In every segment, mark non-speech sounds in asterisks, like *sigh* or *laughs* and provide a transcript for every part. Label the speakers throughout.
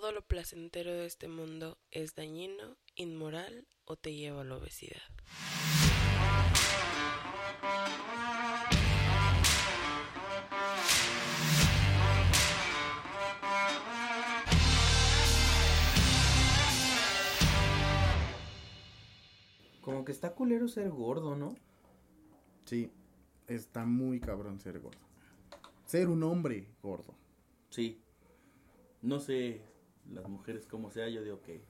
Speaker 1: todo lo placentero de este mundo es dañino, inmoral o te lleva a la obesidad.
Speaker 2: Como que está culero ser gordo, ¿no?
Speaker 3: Sí, está muy cabrón ser gordo. Ser un hombre gordo.
Speaker 4: Sí. No sé las mujeres cómo sea, yo digo que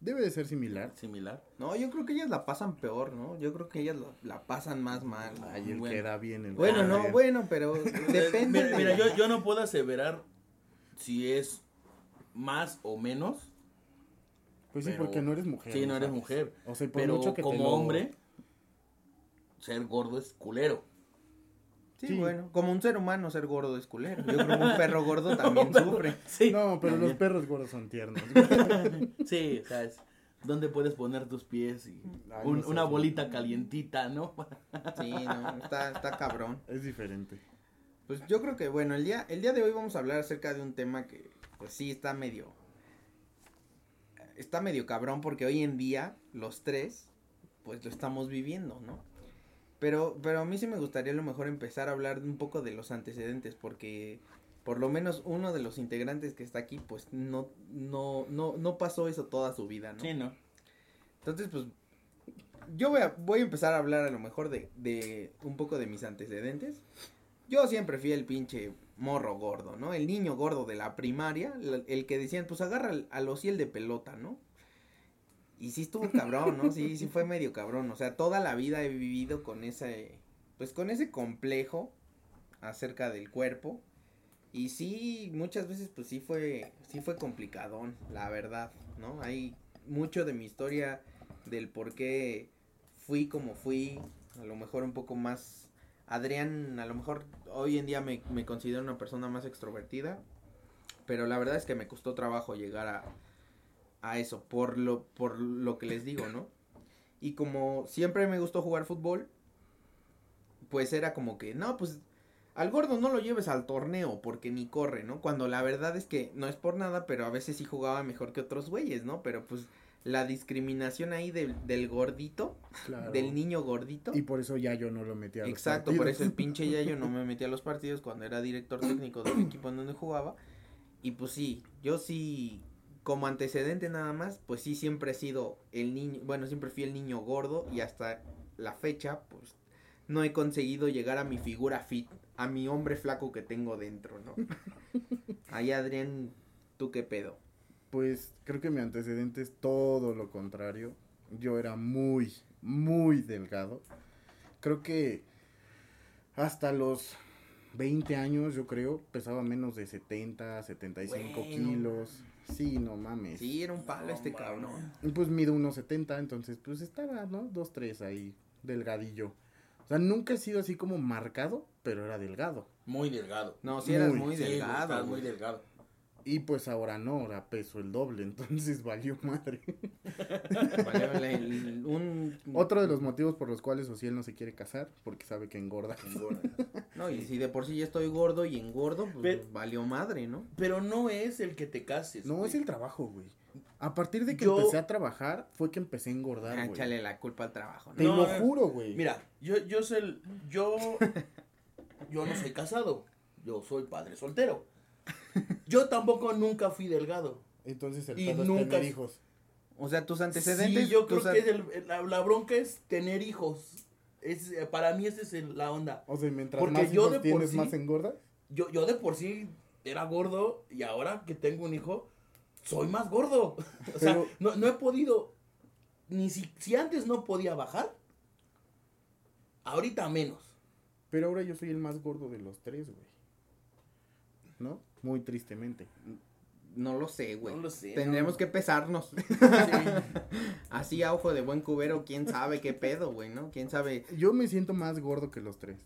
Speaker 3: Debe de ser similar.
Speaker 4: similar.
Speaker 2: No, yo creo que ellas la pasan peor, ¿no? Yo creo que ellas la, la pasan más mal.
Speaker 3: Ay, el
Speaker 4: Bueno.
Speaker 3: que bien el
Speaker 2: Bueno, no, bueno, pero *laughs* depende.
Speaker 4: Mira,
Speaker 2: de-
Speaker 4: mira, yo, yo no puedo aseverar si es más o menos.
Speaker 3: Pues sí, porque no eres mujer.
Speaker 4: Sí, no eres
Speaker 3: sabes.
Speaker 4: mujer.
Speaker 3: O sea, por
Speaker 4: Pero
Speaker 3: mucho que te
Speaker 4: como
Speaker 3: lo-
Speaker 4: hombre, ser gordo es culero.
Speaker 2: Sí,
Speaker 3: Sí.
Speaker 2: bueno, como un ser humano ser gordo es culero. Yo creo que un perro *laughs* gordo también sufre.
Speaker 4: Sí.
Speaker 3: No, pero los perros gordos son tiernos. *laughs*
Speaker 4: Sí, o sea, es donde puedes poner tus pies y
Speaker 3: Ay,
Speaker 4: un-
Speaker 3: no sé,
Speaker 4: una bolita calientita, ¿no? *laughs*
Speaker 2: Sí, no, está, está cabrón.
Speaker 3: es diferente.
Speaker 2: Pues yo creo que, bueno, el día, el día de hoy vamos a hablar acerca de un tema que, pues sí, está medio, está medio cabrón porque hoy en día los tres, pues lo estamos viviendo, ¿no? Pero, pero a mí sí me gustaría a lo mejor empezar a hablar un poco de los antecedentes porque por lo menos uno de los integrantes que está aquí, pues no, no, no, no pasó eso toda su vida, ¿no?
Speaker 4: Sí, ¿no?
Speaker 2: Entonces, pues, yo voy a, voy a empezar a hablar a lo mejor de, de un poco de mis antecedentes. Yo siempre fui el pinche morro gordo, ¿no? El niño gordo de la primaria, el, que decían, pues agarra al, al ociel de pelota, ¿no? Y sí estuvo cabrón, ¿no? Sí, sí fue medio cabrón. O sea, toda la vida he vivido con ese, pues con ese complejo acerca del cuerpo. Y sí, muchas veces pues sí fue, sí fue complicadón, la verdad, ¿no? Hay mucho de mi historia del por qué fui como fui, a lo mejor un poco más, Adrián, a lo mejor hoy en día me, me considero una persona más extrovertida, pero la verdad es que me costó trabajo llegar a, a eso, por lo, por lo que les digo, ¿no? Y como siempre me gustó jugar fútbol, pues era como que, no, pues al gordo no lo lleves al torneo porque ni corre, ¿no? Cuando la verdad es que no es por nada, pero a veces sí jugaba mejor que otros güeyes, ¿no? Pero pues la discriminación ahí del, del gordito,
Speaker 3: Claro.
Speaker 2: del niño gordito.
Speaker 3: Y por eso ya yo no lo metí a los
Speaker 2: Exacto, por
Speaker 3: partidos.
Speaker 2: eso el *laughs* pinche Yayo no me metía a los partidos cuando era director técnico del equipo en donde jugaba. Y pues sí, yo sí, como antecedente nada más, pues sí siempre he sido el niño, bueno, siempre fui el niño gordo y hasta la fecha, pues no he conseguido llegar a mi figura fit, a mi hombre flaco que tengo dentro, ¿no? *laughs* Ahí Adrián, ¿tú qué pedo?
Speaker 3: Pues creo que mi antecedente es todo lo contrario. Yo era muy, muy delgado. Creo que hasta los 20 años, yo creo, pesaba menos de 70, 75
Speaker 2: Bueno.
Speaker 3: kilos. Sí, no mames.
Speaker 2: Sí, era un palo
Speaker 4: No
Speaker 2: este cabrón.
Speaker 3: Y pues mido unos 70, entonces pues estaba, ¿no? Dos, tres ahí, delgadillo. O sea, nunca he sido así como marcado, pero era delgado.
Speaker 4: Muy delgado.
Speaker 2: No, sí eras
Speaker 3: Muy,
Speaker 4: Sí,
Speaker 2: delgado.
Speaker 4: estás muy delgado.
Speaker 3: Y pues ahora no, ahora peso el doble, *laughs* entonces valió madre.
Speaker 2: Vale, vale, el- un,
Speaker 3: Otro de los motivos por los cuales Ociel no se quiere casar, porque sabe que engorda. *laughs*
Speaker 2: No, y si de por sí ya estoy gordo y engordo, pues
Speaker 4: Pero-
Speaker 2: valió madre, ¿no?
Speaker 4: Pero no es el que te cases.
Speaker 3: No,
Speaker 4: güey.
Speaker 3: es el trabajo, güey. A partir de que
Speaker 4: Yo-
Speaker 3: empecé a trabajar, fue que empecé a engordar,
Speaker 2: Ah,
Speaker 3: güey.
Speaker 2: Échale la culpa al trabajo,
Speaker 3: Te
Speaker 2: ¿no?
Speaker 4: No,
Speaker 3: lo juro, güey.
Speaker 4: Mira, yo, yo soy el- yo, *laughs* yo no soy casado. Yo soy padre soltero. *laughs* Yo tampoco nunca fui delgado.
Speaker 3: Entonces el
Speaker 4: y
Speaker 3: pedo es
Speaker 4: nunca
Speaker 3: tener hijos.
Speaker 2: O sea, tus antecedentes.
Speaker 4: Sí, yo creo que es el- la, la bronca es tener hijos. Es, eh, para mí esa es el- la onda.
Speaker 3: O sea, mientras
Speaker 4: Porque
Speaker 3: más
Speaker 4: yo
Speaker 3: hijos
Speaker 4: de por
Speaker 3: tienes,
Speaker 4: sí-
Speaker 3: más engordas.
Speaker 4: Yo, yo de por sí era gordo y ahora que tengo un hijo, soy más gordo. *laughs* O sea,
Speaker 3: Pero-
Speaker 4: no, no he podido, ni si, si antes no podía bajar, ahorita menos.
Speaker 3: Pero ahora yo soy el más gordo de los tres, güey. ¿No? Muy tristemente.
Speaker 2: No lo sé, güey.
Speaker 4: No lo sé,
Speaker 2: Tendremos
Speaker 4: no.
Speaker 2: que pesarnos. *laughs* Así a ojo de buen cubero, quién sabe qué pedo, güey, ¿no? Quién sabe.
Speaker 3: Yo me siento más gordo que los tres.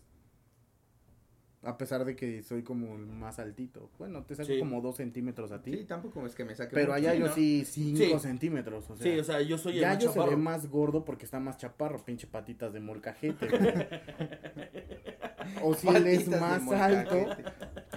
Speaker 3: A pesar de que soy como el más altito. Bueno, te saco
Speaker 4: Sí.
Speaker 3: como dos centímetros a ti.
Speaker 2: Sí, tampoco es que me saque.
Speaker 3: pero allá yo
Speaker 4: ¿no?
Speaker 3: sí cinco
Speaker 4: Sí.
Speaker 3: centímetros. O sea,
Speaker 4: Sí, o sea, yo soy el
Speaker 3: ya
Speaker 4: más
Speaker 3: yo se ve más gordo porque está más chaparro, pinche patitas de molcajete. *laughs* o si él es más alto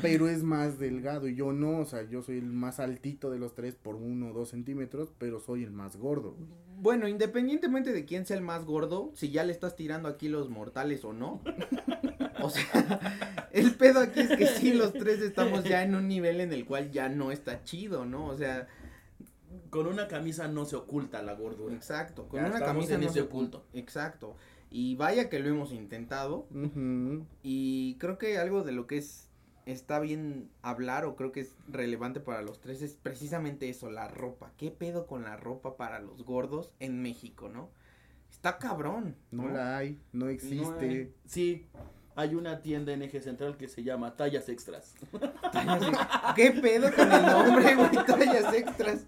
Speaker 3: pero es más delgado y yo no, o sea, yo soy el más altito de los tres por uno o dos centímetros, pero soy el más gordo.
Speaker 2: Bueno, independientemente de quién sea el más gordo, si ya le estás tirando aquí los mortales o no. *laughs* o sea, *laughs* el pedo aquí es que sí, los tres estamos ya en un nivel en el cual ya no está chido, ¿no? O sea,
Speaker 4: Con una camisa no se oculta la gordura.
Speaker 2: exacto, con
Speaker 4: Ya
Speaker 2: una camisa
Speaker 4: en
Speaker 2: no
Speaker 4: ese
Speaker 2: se oculta. Exacto. Y vaya que lo hemos intentado. Y creo que algo de lo que es está bien hablar o creo que es relevante para los tres es precisamente eso, la ropa. ¿Qué pedo con la ropa para los gordos en México, no? Está cabrón.
Speaker 3: No la hay, no
Speaker 4: No
Speaker 3: existe.
Speaker 4: hay- sí, hay una tienda en Eje Central que se llama Tallas Extras.
Speaker 2: Tallas ex- ¿Qué pedo con el nombre, güey? Tallas extras.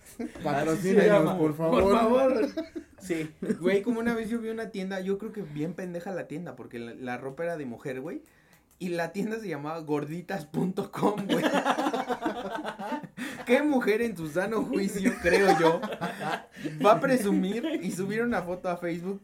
Speaker 3: Patrocínenos, por favor.
Speaker 4: Por favor. Sí.
Speaker 2: Güey, como una vez yo vi una tienda, yo creo que bien pendeja la tienda, porque la, la ropa era de mujer, güey. Y la tienda se llamaba gorditas.com, güey. ¿Qué mujer en su sano juicio, creo yo, va a presumir y subir una foto a Facebook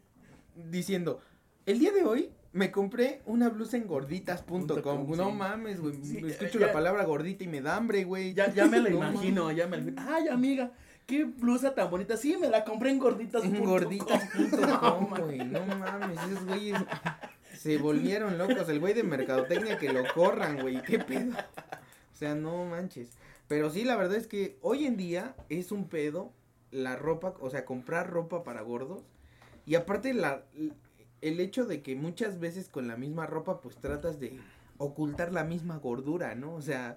Speaker 2: diciendo, el día de hoy me compré una blusa en gorditas.com.
Speaker 4: com,
Speaker 2: No
Speaker 4: sí.
Speaker 2: mames, güey.
Speaker 4: Sí,
Speaker 2: escucho
Speaker 4: ya-
Speaker 2: la palabra gordita y me da hambre, güey.
Speaker 4: Ya, ya me la
Speaker 2: No
Speaker 4: imagino, ya me la Ay, amiga, qué blusa tan bonita. Sí, me la compré en gorditas.
Speaker 2: En
Speaker 4: punto com.
Speaker 2: gorditas.com, güey. No mames, esos güeyes se volvieron locos. El güey de mercadotecnia que lo corran, güey. ¿Qué pedo? O sea, no manches. Pero sí, la verdad es que hoy en día es un pedo la ropa, o sea, comprar ropa para gordos. Y aparte la el hecho de que muchas veces con la misma ropa pues tratas de ocultar la misma gordura, ¿no? O sea,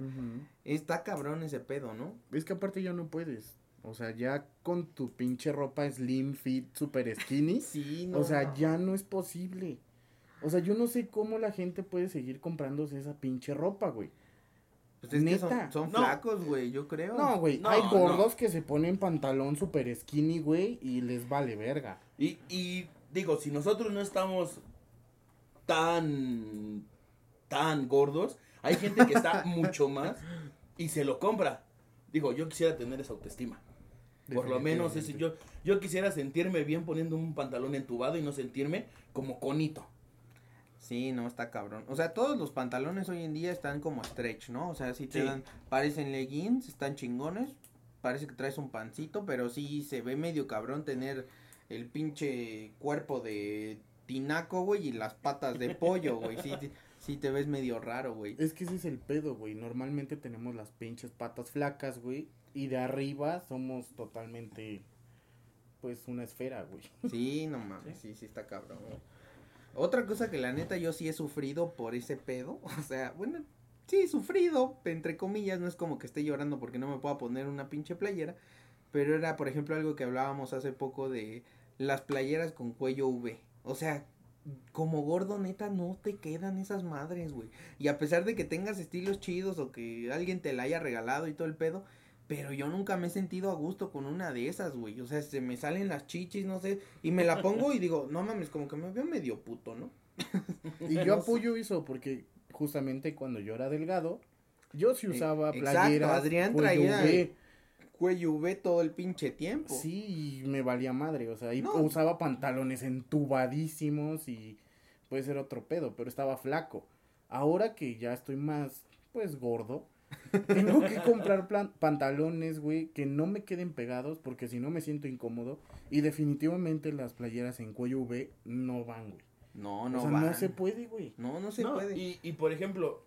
Speaker 2: está cabrón ese pedo, ¿no?
Speaker 3: Es que aparte ya no puedes. O sea, ya con tu pinche ropa slim fit, super skinny. *laughs*
Speaker 2: Sí, no.
Speaker 3: O sea, ya no es posible. O sea, yo no sé cómo la gente puede seguir comprándose esa pinche ropa, güey.
Speaker 2: Pues es que son,
Speaker 3: neta.
Speaker 2: son
Speaker 4: No.
Speaker 2: flacos, güey, yo creo.
Speaker 3: No, güey,
Speaker 4: No,
Speaker 3: hay
Speaker 4: no.
Speaker 3: gordos que se ponen pantalón super skinny, güey, y les vale verga.
Speaker 4: Y, y digo, si nosotros no estamos tan, tan gordos, hay gente que está *laughs* mucho más y se lo compra. Digo, yo quisiera tener esa autoestima. Por lo menos ese, yo, yo quisiera sentirme bien poniendo un pantalón entubado y no sentirme como conito.
Speaker 2: Sí, no, está cabrón. O sea, todos los pantalones hoy en día están como stretch, ¿no? O sea, sí te
Speaker 4: Sí.
Speaker 2: dan, parecen leggings, están chingones, parece que traes un pancito, pero sí se ve medio cabrón tener el pinche cuerpo de tinaco, güey, y las patas de pollo, güey. Sí, sí, sí te ves medio raro, güey.
Speaker 3: Es que ese es el pedo, güey. Normalmente tenemos las pinches patas flacas, güey. Y de arriba somos totalmente, pues, una esfera, güey.
Speaker 2: Sí, no mames, sí, sí está cabrón. güey. Otra cosa que la neta yo sí he sufrido por ese pedo, *laughs* o sea, bueno, sí, sufrido, entre comillas, no es como que esté llorando porque no me pueda poner una pinche playera, pero era, por ejemplo, algo que hablábamos hace poco de las playeras con cuello V. O sea, como gordo, neta, no te quedan esas madres, güey. Y a pesar de que tengas estilos chidos o que alguien te la haya regalado y todo el pedo, pero yo nunca me he sentido a gusto con una de esas, güey. O sea, se me salen las chichis, no sé. Y me la pongo y digo, no mames, como que me veo medio puto, ¿no? *laughs*
Speaker 3: Y yo apoyo eso porque justamente cuando yo era delgado, yo sí
Speaker 2: Eh,
Speaker 3: usaba
Speaker 2: exacto,
Speaker 3: playeras.
Speaker 2: Adrián
Speaker 3: cuello
Speaker 2: traía-
Speaker 3: V.
Speaker 2: Cuello V todo el pinche tiempo.
Speaker 3: Sí, y me valía madre, o sea, y
Speaker 2: No.
Speaker 3: usaba pantalones entubadísimos y puede ser otro pedo, pero estaba flaco. Ahora que ya estoy más, pues, gordo, *laughs* tengo que comprar plan- pantalones, güey, que no me queden pegados porque si no me siento incómodo y definitivamente las playeras en cuello V no van, güey.
Speaker 2: No, no
Speaker 3: o sea,
Speaker 2: van.
Speaker 3: no se puede, güey.
Speaker 2: No, no se
Speaker 4: No,
Speaker 2: puede.
Speaker 4: Y, y por ejemplo,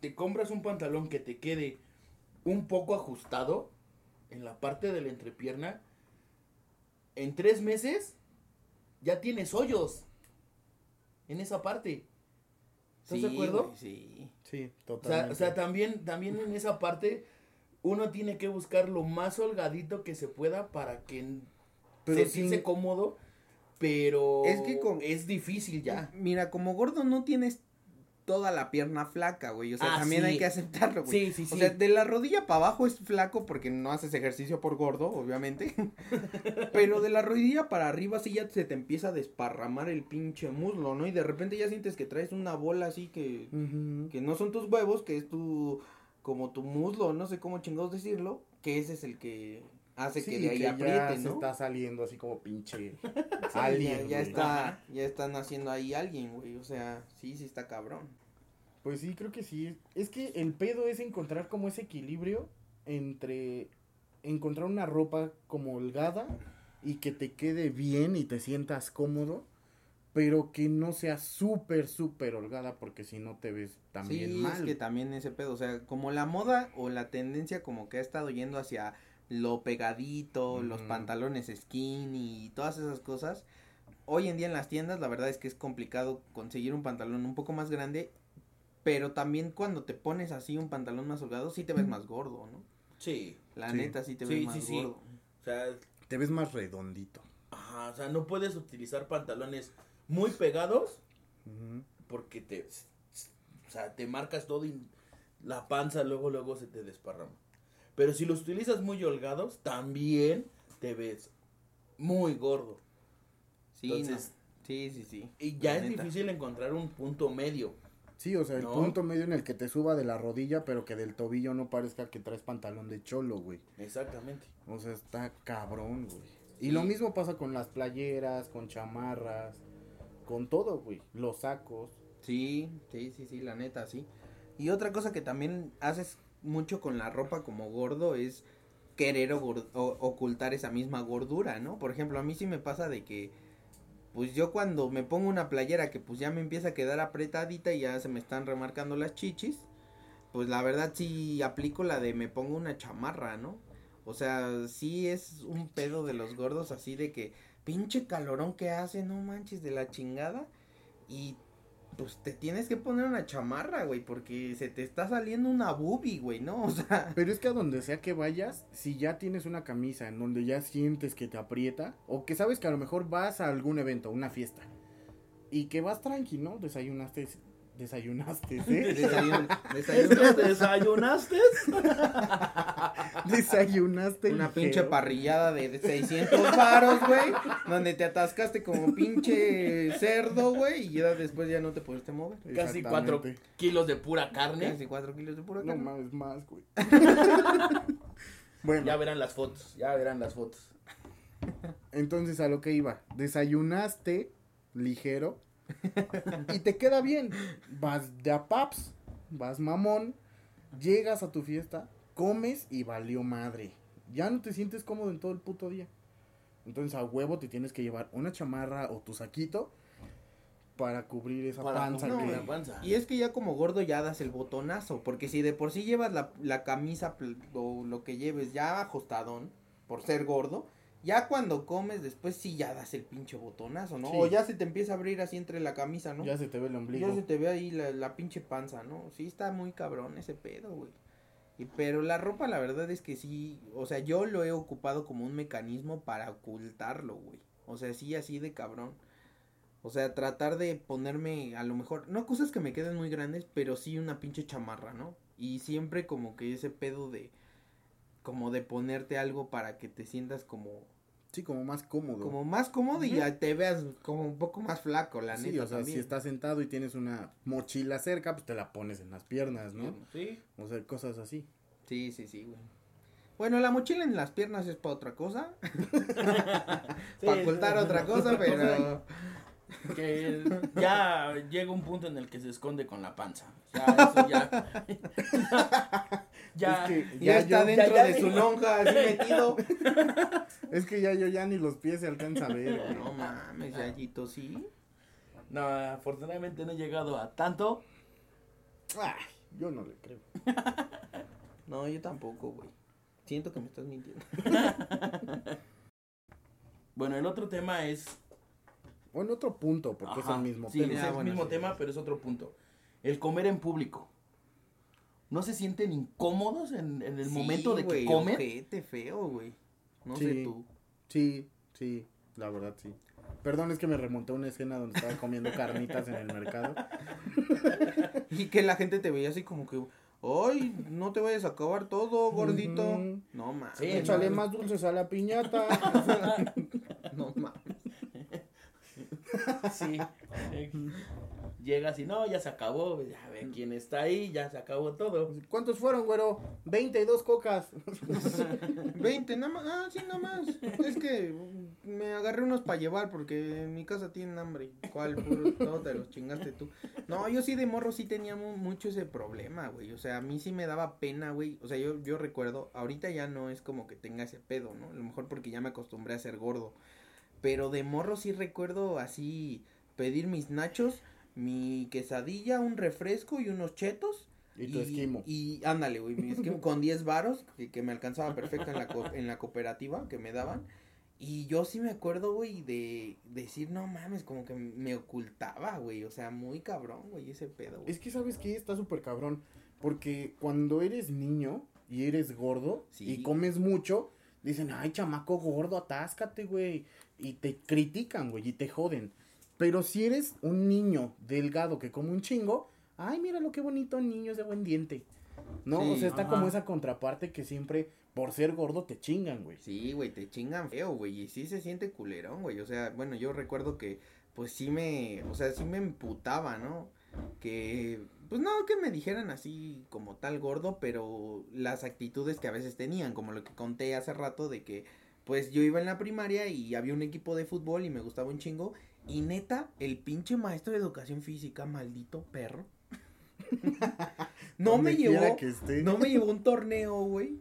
Speaker 4: te compras un pantalón que te quede un poco ajustado en la parte de la entrepierna. En tres meses ya tienes hoyos en esa parte. ¿Estás
Speaker 2: Sí,
Speaker 4: de acuerdo?
Speaker 2: sí.
Speaker 3: Sí,
Speaker 4: O sea,
Speaker 3: totalmente.
Speaker 4: o sea, también, también en esa parte uno tiene que buscar lo más holgadito que se pueda para que
Speaker 3: Pero
Speaker 4: sentirse
Speaker 3: sin-
Speaker 4: cómodo, pero
Speaker 2: Es que con-
Speaker 4: es difícil ya.
Speaker 2: Mira, como gordo no tienes toda la pierna flaca, güey. O sea,
Speaker 4: Ah,
Speaker 2: también
Speaker 4: sí.
Speaker 2: hay que aceptarlo, güey.
Speaker 4: Sí, sí, sí.
Speaker 2: O sea, de la rodilla para abajo es flaco porque no haces ejercicio por gordo, obviamente. *laughs* Pero de la rodilla para arriba sí ya se te empieza a desparramar el pinche muslo, ¿no? Y de repente ya sientes que traes una bola así que, que no son tus huevos, que es tu, como tu muslo, no sé cómo chingados decirlo, que ese es el que hace
Speaker 3: Sí,
Speaker 2: que de ahí
Speaker 3: que ya se está saliendo así como pinche alien,
Speaker 2: ya, ya está, ya están haciendo ahí alguien, güey. O sea, sí, sí está cabrón.
Speaker 3: Pues sí, creo que sí. Es que el pedo es encontrar como ese equilibrio entre encontrar una ropa como holgada y que te quede bien y te sientas cómodo, pero que no sea súper, súper holgada porque si no te ves también
Speaker 2: sí,
Speaker 3: mal.
Speaker 2: es que también ese pedo, o sea, como la moda o la tendencia como que ha estado yendo hacia lo pegadito, los pantalones skinny y todas esas cosas. Hoy en día en las tiendas la verdad es que es complicado conseguir un pantalón un poco más grande, pero también cuando te pones así un pantalón más holgado sí te ves más gordo, ¿no?
Speaker 4: Sí.
Speaker 2: La
Speaker 3: Sí.
Speaker 2: neta sí te
Speaker 4: Sí,
Speaker 2: ves más
Speaker 4: sí, sí.
Speaker 2: gordo.
Speaker 4: O sea,
Speaker 3: Te ves más redondito.
Speaker 4: ajá, o sea, no puedes utilizar pantalones muy pegados porque te, o sea, te marcas todo y la panza luego, luego se te desparrama. Pero si los utilizas muy holgados, también te ves muy gordo.
Speaker 2: Sí,
Speaker 4: Entonces-
Speaker 2: no. sí, sí, sí.
Speaker 4: Y ya
Speaker 2: La
Speaker 4: es
Speaker 2: neta.
Speaker 4: difícil encontrar un punto medio.
Speaker 3: Sí, o sea, el
Speaker 4: ¿No?
Speaker 3: punto medio en el que te suba de la rodilla, pero que del tobillo no parezca que traes pantalón de cholo, güey.
Speaker 4: Exactamente.
Speaker 3: O sea, está cabrón, güey. Y lo mismo pasa con las playeras, con chamarras, con todo, güey. Los sacos.
Speaker 2: Sí, sí, sí, sí, la neta, sí. Y otra cosa que también haces mucho con la ropa como gordo es querer o- ocultar esa misma gordura, ¿no? Por ejemplo, a mí sí me pasa de que, pues yo cuando me pongo una playera que pues ya me empieza a quedar apretadita y ya se me están remarcando las chichis, pues la verdad sí aplico la de me pongo una chamarra, ¿no? O sea, sí es un pedo de los gordos así de que pinche calorón que hace, no manches de la chingada. Y pues te tienes que poner una chamarra, güey, porque se te está saliendo una boobie, güey, ¿no? O sea,
Speaker 3: Pero es que a donde sea que vayas, si ya tienes una camisa en donde ya sientes que te aprieta, o que sabes que a lo mejor vas a algún evento, una fiesta, y que vas tranqui, ¿no? Desayunaste, desayunaste, ¿eh? *laughs*
Speaker 2: desayun- desayun- *laughs*
Speaker 4: ¿Desayunaste? *laughs*
Speaker 3: desayunaste.
Speaker 2: una pinche parrillada de, de 600 varos, güey, donde te atascaste como pinche cerdo, güey, y ya después ya no te pudiste mover.
Speaker 4: Casi cuatro
Speaker 3: Exactamente.
Speaker 4: kilos de pura carne.
Speaker 2: Casi 4 kilos de pura
Speaker 3: No
Speaker 2: carne.
Speaker 3: mames, más, güey. *laughs* bueno,
Speaker 4: Ya verán las fotos, ya verán las fotos.
Speaker 3: entonces a lo que iba. Desayunaste ligero y te queda bien. Vas de a paps, vas mamón, llegas a tu fiesta, comes y valió madre. Ya no te sientes cómodo en todo el puto día. Entonces a huevo te tienes que llevar una chamarra o tu saquito para cubrir esa
Speaker 4: Para
Speaker 3: panza
Speaker 4: cubrir
Speaker 3: que...
Speaker 4: la panza.
Speaker 2: Y es que ya como gordo ya das el botonazo, porque si de por sí llevas la, la camisa o lo que lleves ya ajustadón, por ser gordo, ya cuando comes después sí ya das el pinche botonazo, ¿no?
Speaker 3: Sí.
Speaker 2: O ya se te empieza a abrir así entre la camisa, ¿no?
Speaker 3: Ya se te ve el ombligo.
Speaker 2: Ya se te ve ahí la, la pinche panza, ¿no? Sí está muy cabrón ese pedo, güey. Pero la ropa la verdad es que sí, o sea, yo lo he ocupado como un mecanismo para ocultarlo, güey. O sea, sí así de cabrón. O sea, tratar de ponerme a lo mejor, no cosas que me queden muy grandes, pero sí una pinche chamarra, ¿no? Y siempre como que ese pedo de como de ponerte algo para que te sientas como
Speaker 3: Sí, como más cómodo.
Speaker 2: como más cómodo y ya te veas como un poco más flaco, la
Speaker 3: sí,
Speaker 2: neta
Speaker 3: o sea,
Speaker 2: también.
Speaker 3: si estás sentado y tienes una mochila cerca, pues te la pones en las piernas, ¿no?
Speaker 4: Sí.
Speaker 3: O sea, cosas así.
Speaker 2: Sí, sí, sí, güey. Bueno, la mochila en las piernas es para otra cosa. *laughs* para ocultar otra cosa, pero. *laughs*
Speaker 4: Que *laughs* ya llega un punto en el que se esconde con la panza. Ya, eso ya. Ya.
Speaker 3: Es que
Speaker 2: Ya, está
Speaker 3: yo-
Speaker 2: dentro
Speaker 4: ya
Speaker 2: de
Speaker 4: ni-
Speaker 2: su lonja, así *laughs* metido.
Speaker 3: Es que ya yo ya ni los pies se alcanza a ver.
Speaker 2: No mames, Yayito, sí.
Speaker 4: No, afortunadamente no he llegado a tanto.
Speaker 3: Ay, yo no le creo. *laughs*
Speaker 2: No, yo tampoco, güey. Siento que me estás mintiendo. *laughs*
Speaker 4: Bueno, el otro tema es.
Speaker 3: Bueno, otro punto, porque
Speaker 4: Ajá,
Speaker 3: es el mismo
Speaker 4: sí,
Speaker 3: tema.
Speaker 4: es
Speaker 2: Ah,
Speaker 4: el
Speaker 2: bueno,
Speaker 4: mismo
Speaker 2: sí,
Speaker 4: tema,
Speaker 2: sí.
Speaker 4: pero es otro punto. El comer en público. ¿No se sienten incómodos en, en el
Speaker 2: Sí,
Speaker 4: momento de que
Speaker 2: güey,
Speaker 4: comen?
Speaker 2: ojete feo, güey. No
Speaker 3: Sí.
Speaker 2: sé tú.
Speaker 3: Sí, sí, la verdad sí. Perdón, es que me remonté a una escena donde estaba comiendo carnitas en el mercado. *laughs*
Speaker 2: Y que la gente te veía así como que. Ay, no te vayas a acabar todo, gordito. No mames.
Speaker 4: Sí,
Speaker 3: Échale
Speaker 4: no.
Speaker 3: más dulces a la piñata. *laughs* *laughs*
Speaker 2: No mames.
Speaker 4: Sí. Llegas y no, ya se acabó, ya ve quién está ahí, ya se acabó todo.
Speaker 3: ¿Cuántos fueron, güero? 22 cocas. *laughs*
Speaker 2: 20, nada más. Ah, sí, nada más. Es que me agarré unos para llevar porque en mi casa tienen hambre. ¿Cuál? Puro, todo te los chingaste tú. No, yo sí de morro sí tenía mu- mucho ese problema, güey. O sea, a mí sí me daba pena, güey. O sea, yo, yo recuerdo, ahorita ya no es como que tenga ese pedo, ¿no? A lo mejor porque ya me acostumbré a ser gordo. Pero de morro sí recuerdo así pedir mis nachos, mi quesadilla, un refresco y unos chetos.
Speaker 3: Y tu esquimo.
Speaker 2: Y ándale, güey, mi esquimo *laughs* con 10 varos, que, que me alcanzaba perfecto en la, co- en la cooperativa que me daban. Y yo sí me acuerdo, güey, de decir, no mames, como que me ocultaba, güey. O sea, muy cabrón, güey, ese pedo, güey.
Speaker 3: Es que, ¿sabes qué? Está súper cabrón. Porque cuando eres niño y eres gordo
Speaker 2: Sí.
Speaker 3: y comes mucho, dicen, ay, chamaco gordo, atáscate, güey. Y te critican, güey, y te joden. Pero si eres un niño delgado que come un chingo, ay, mira lo que bonito niño es de buen diente. No,
Speaker 2: Sí,
Speaker 3: o sea, está
Speaker 4: ajá.
Speaker 3: como esa contraparte que siempre, por ser gordo, te chingan, güey.
Speaker 2: Sí, güey, te chingan feo, güey, y sí se siente culerón, güey. O sea, bueno, yo recuerdo que, pues sí me, o sea, sí me emputaba, ¿no? Que, pues no, que me dijeran así como tal gordo, pero las actitudes que a veces tenían, como lo que conté hace rato de que, pues yo iba en la primaria y había un equipo de fútbol y me gustaba un chingo. Y neta, el pinche maestro de educación física, maldito perro. *laughs* no me llevó,
Speaker 3: que esté.
Speaker 2: no me llevó un torneo, güey,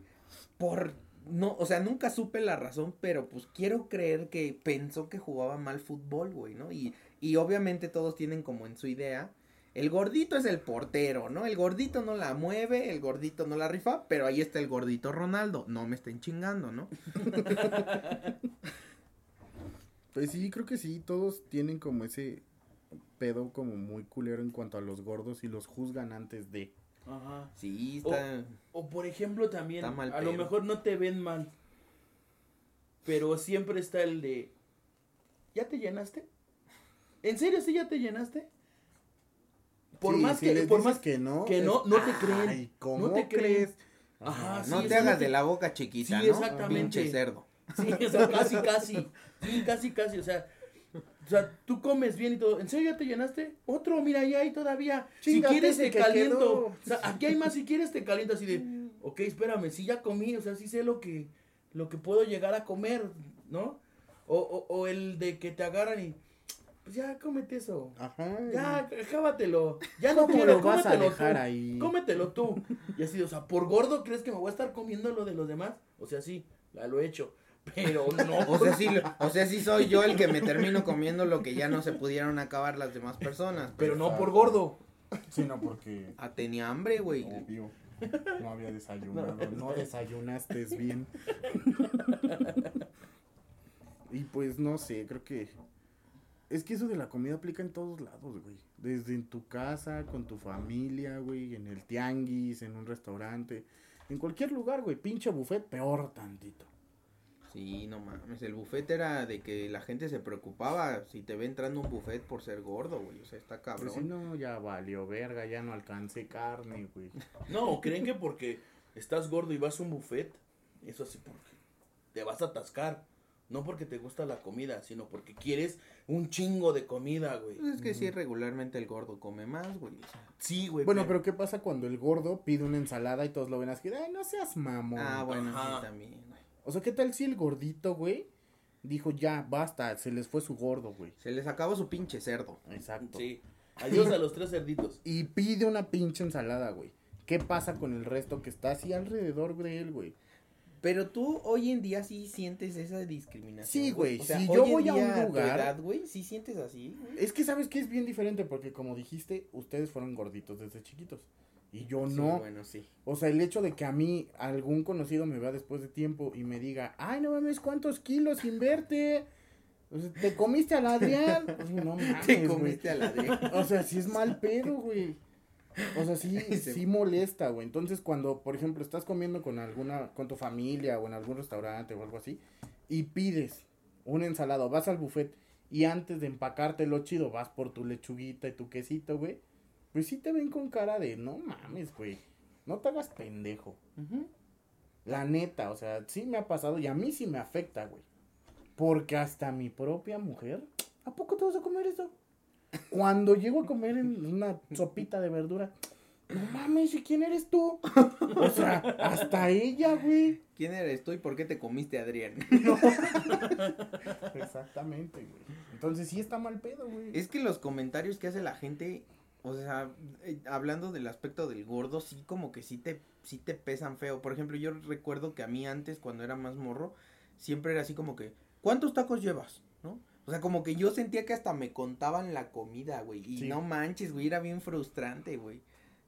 Speaker 2: por no, o sea, nunca supe la razón, pero pues quiero creer que pensó que jugaba mal fútbol, güey, ¿no? Y, y obviamente todos tienen como en su idea, el gordito es el portero, ¿no? El gordito no la mueve, el gordito no la rifa, pero ahí está el gordito Ronaldo, no me estén chingando, ¿no? *laughs*
Speaker 3: Pues sí, creo que sí, todos tienen como ese pedo como muy culero en cuanto a los gordos y los juzgan antes de.
Speaker 4: Ajá.
Speaker 2: Sí, está...
Speaker 4: O por ejemplo también,
Speaker 2: Está mal
Speaker 4: a lo mejor no te ven mal, pero siempre está el de, ¿ya te llenaste? ¿En serio sí ya te llenaste? Por
Speaker 3: Sí,
Speaker 4: más
Speaker 3: si
Speaker 4: que, por más
Speaker 3: que no,
Speaker 4: que
Speaker 3: es,
Speaker 4: no, no te creen.
Speaker 3: "Ay, ¿cómo
Speaker 4: no te creen.
Speaker 3: crees?
Speaker 4: Ajá,
Speaker 2: no te hagas de la boca chiquita,
Speaker 4: Sí,
Speaker 2: ¿no?
Speaker 4: exactamente.
Speaker 2: Pinche cerdo.
Speaker 4: Sí, casi, casi. Sí, casi, casi. O sea, o sea, tú comes bien y todo. ¿En serio ya te llenaste? Otro, mira, ahí hay todavía.
Speaker 3: Chíngate
Speaker 4: si quieres te
Speaker 3: que
Speaker 4: caliento.
Speaker 3: quedó.
Speaker 4: O sea, aquí hay más si quieres te caliento así de, ok, espérame, si ya comí, o sea, sí sé lo que, lo que puedo llegar a comer, ¿no? O, o, o el de que te agarran y, pues ya cómete eso.
Speaker 3: Ajá.
Speaker 4: Ya, acábatelo. Ya no
Speaker 3: ¿Cómo
Speaker 4: quiero,
Speaker 3: lo vas a
Speaker 4: cómetelo
Speaker 3: dejar
Speaker 4: tú.
Speaker 3: ahí?
Speaker 4: Cómetelo tú. Y así, o sea, por gordo, ¿crees que me voy a estar comiendo lo de los demás? O sea, sí, ya lo he hecho. Pero no. *laughs*
Speaker 2: O sea, sí, o sea, sí soy yo el que me termino comiendo lo que ya no se pudieron acabar las demás personas.
Speaker 4: Pero no por gordo.
Speaker 3: Sí, no, porque
Speaker 2: Ah, tenía hambre, güey.
Speaker 3: obvio. No había desayunado. No desayunaste bien. Y pues no sé, creo que. Es que eso de la comida aplica en todos lados, güey. Desde en tu casa, con tu familia, güey, en el tianguis, en un restaurante, en cualquier lugar, güey. Pinche buffet, peor tantito.
Speaker 2: Sí, no mames, el buffet era de que la gente se preocupaba si te ve entrando un buffet por ser gordo, güey, o sea, está
Speaker 3: Pero
Speaker 2: cabrón.
Speaker 3: si no, ya valió verga, ya no alcancé carne, güey.
Speaker 4: No, creen que porque estás gordo y vas a un buffet, eso sí porque te vas a atascar. No porque te gusta la comida, sino porque quieres un chingo de comida, güey.
Speaker 2: Pues es que sí, regularmente el gordo come más, güey, o sea.
Speaker 4: Sí, güey.
Speaker 3: Bueno, pero ¿qué pasa cuando el gordo pide una ensalada y todos lo ven así? Ay, no seas mamón.
Speaker 2: Ah, bueno,
Speaker 4: Ajá.
Speaker 2: sí, también.
Speaker 3: O sea, ¿qué tal si el gordito, güey, dijo ya, basta, se les fue su gordo, güey?
Speaker 2: Se les acabó su pinche cerdo.
Speaker 3: Exacto.
Speaker 4: Sí. Adiós a los tres cerditos. *laughs*
Speaker 3: Y pide una pinche ensalada, güey. ¿Qué pasa con el resto que está así alrededor de él, güey?
Speaker 2: Pero tú hoy en día sí sientes esa discriminación.
Speaker 3: Sí, güey,
Speaker 2: O sea,
Speaker 3: si
Speaker 2: hoy
Speaker 3: yo
Speaker 2: en
Speaker 3: voy a un lugar-
Speaker 2: edad, güey, sí sientes así, güey.
Speaker 3: Es que sabes que es bien diferente porque como dijiste, ustedes fueron gorditos desde chiquitos. Y yo
Speaker 2: Sí,
Speaker 3: no.
Speaker 2: bueno, sí.
Speaker 3: O sea, el hecho de que a mí algún conocido me vea después de tiempo y me diga, ay, no mames, ¿cuántos kilos sin verte? O sea, ¿Te comiste al Adrián? O *laughs* sea, no mames,
Speaker 2: Te comiste a la de...
Speaker 3: O sea, sí es mal pedo, güey. O sea, *laughs* sí, sí molesta, güey. Entonces, cuando, por ejemplo, estás comiendo con alguna, con tu familia o en algún restaurante o algo así, y pides una ensalada o vas al buffet y antes de empacártelo chido vas por tu lechuguita y tu quesito, güey, pues sí te ven con cara de, no mames, güey, no te hagas pendejo. La neta, o sea, sí me ha pasado y a mí sí me afecta, güey. Porque hasta mi propia mujer, ¿a poco te vas a comer eso? Cuando llego a comer en una sopita de verdura, no mames, ¿y quién eres tú? O sea, hasta ella, güey.
Speaker 2: ¿Quién eres tú y por qué te comiste a Adrián?
Speaker 3: Exactamente, güey. Entonces sí está mal pedo, güey.
Speaker 2: Es que los comentarios que hace la gente, o sea, eh, hablando del aspecto del gordo, sí como que sí te, sí te pesan feo. Por ejemplo, yo recuerdo que a mí antes, cuando era más morro, siempre era así como que, ¿cuántos tacos llevas? ¿No? O sea, como que yo sentía que hasta me contaban la comida, güey. Y
Speaker 3: Sí.
Speaker 2: no manches, güey, era bien frustrante, güey.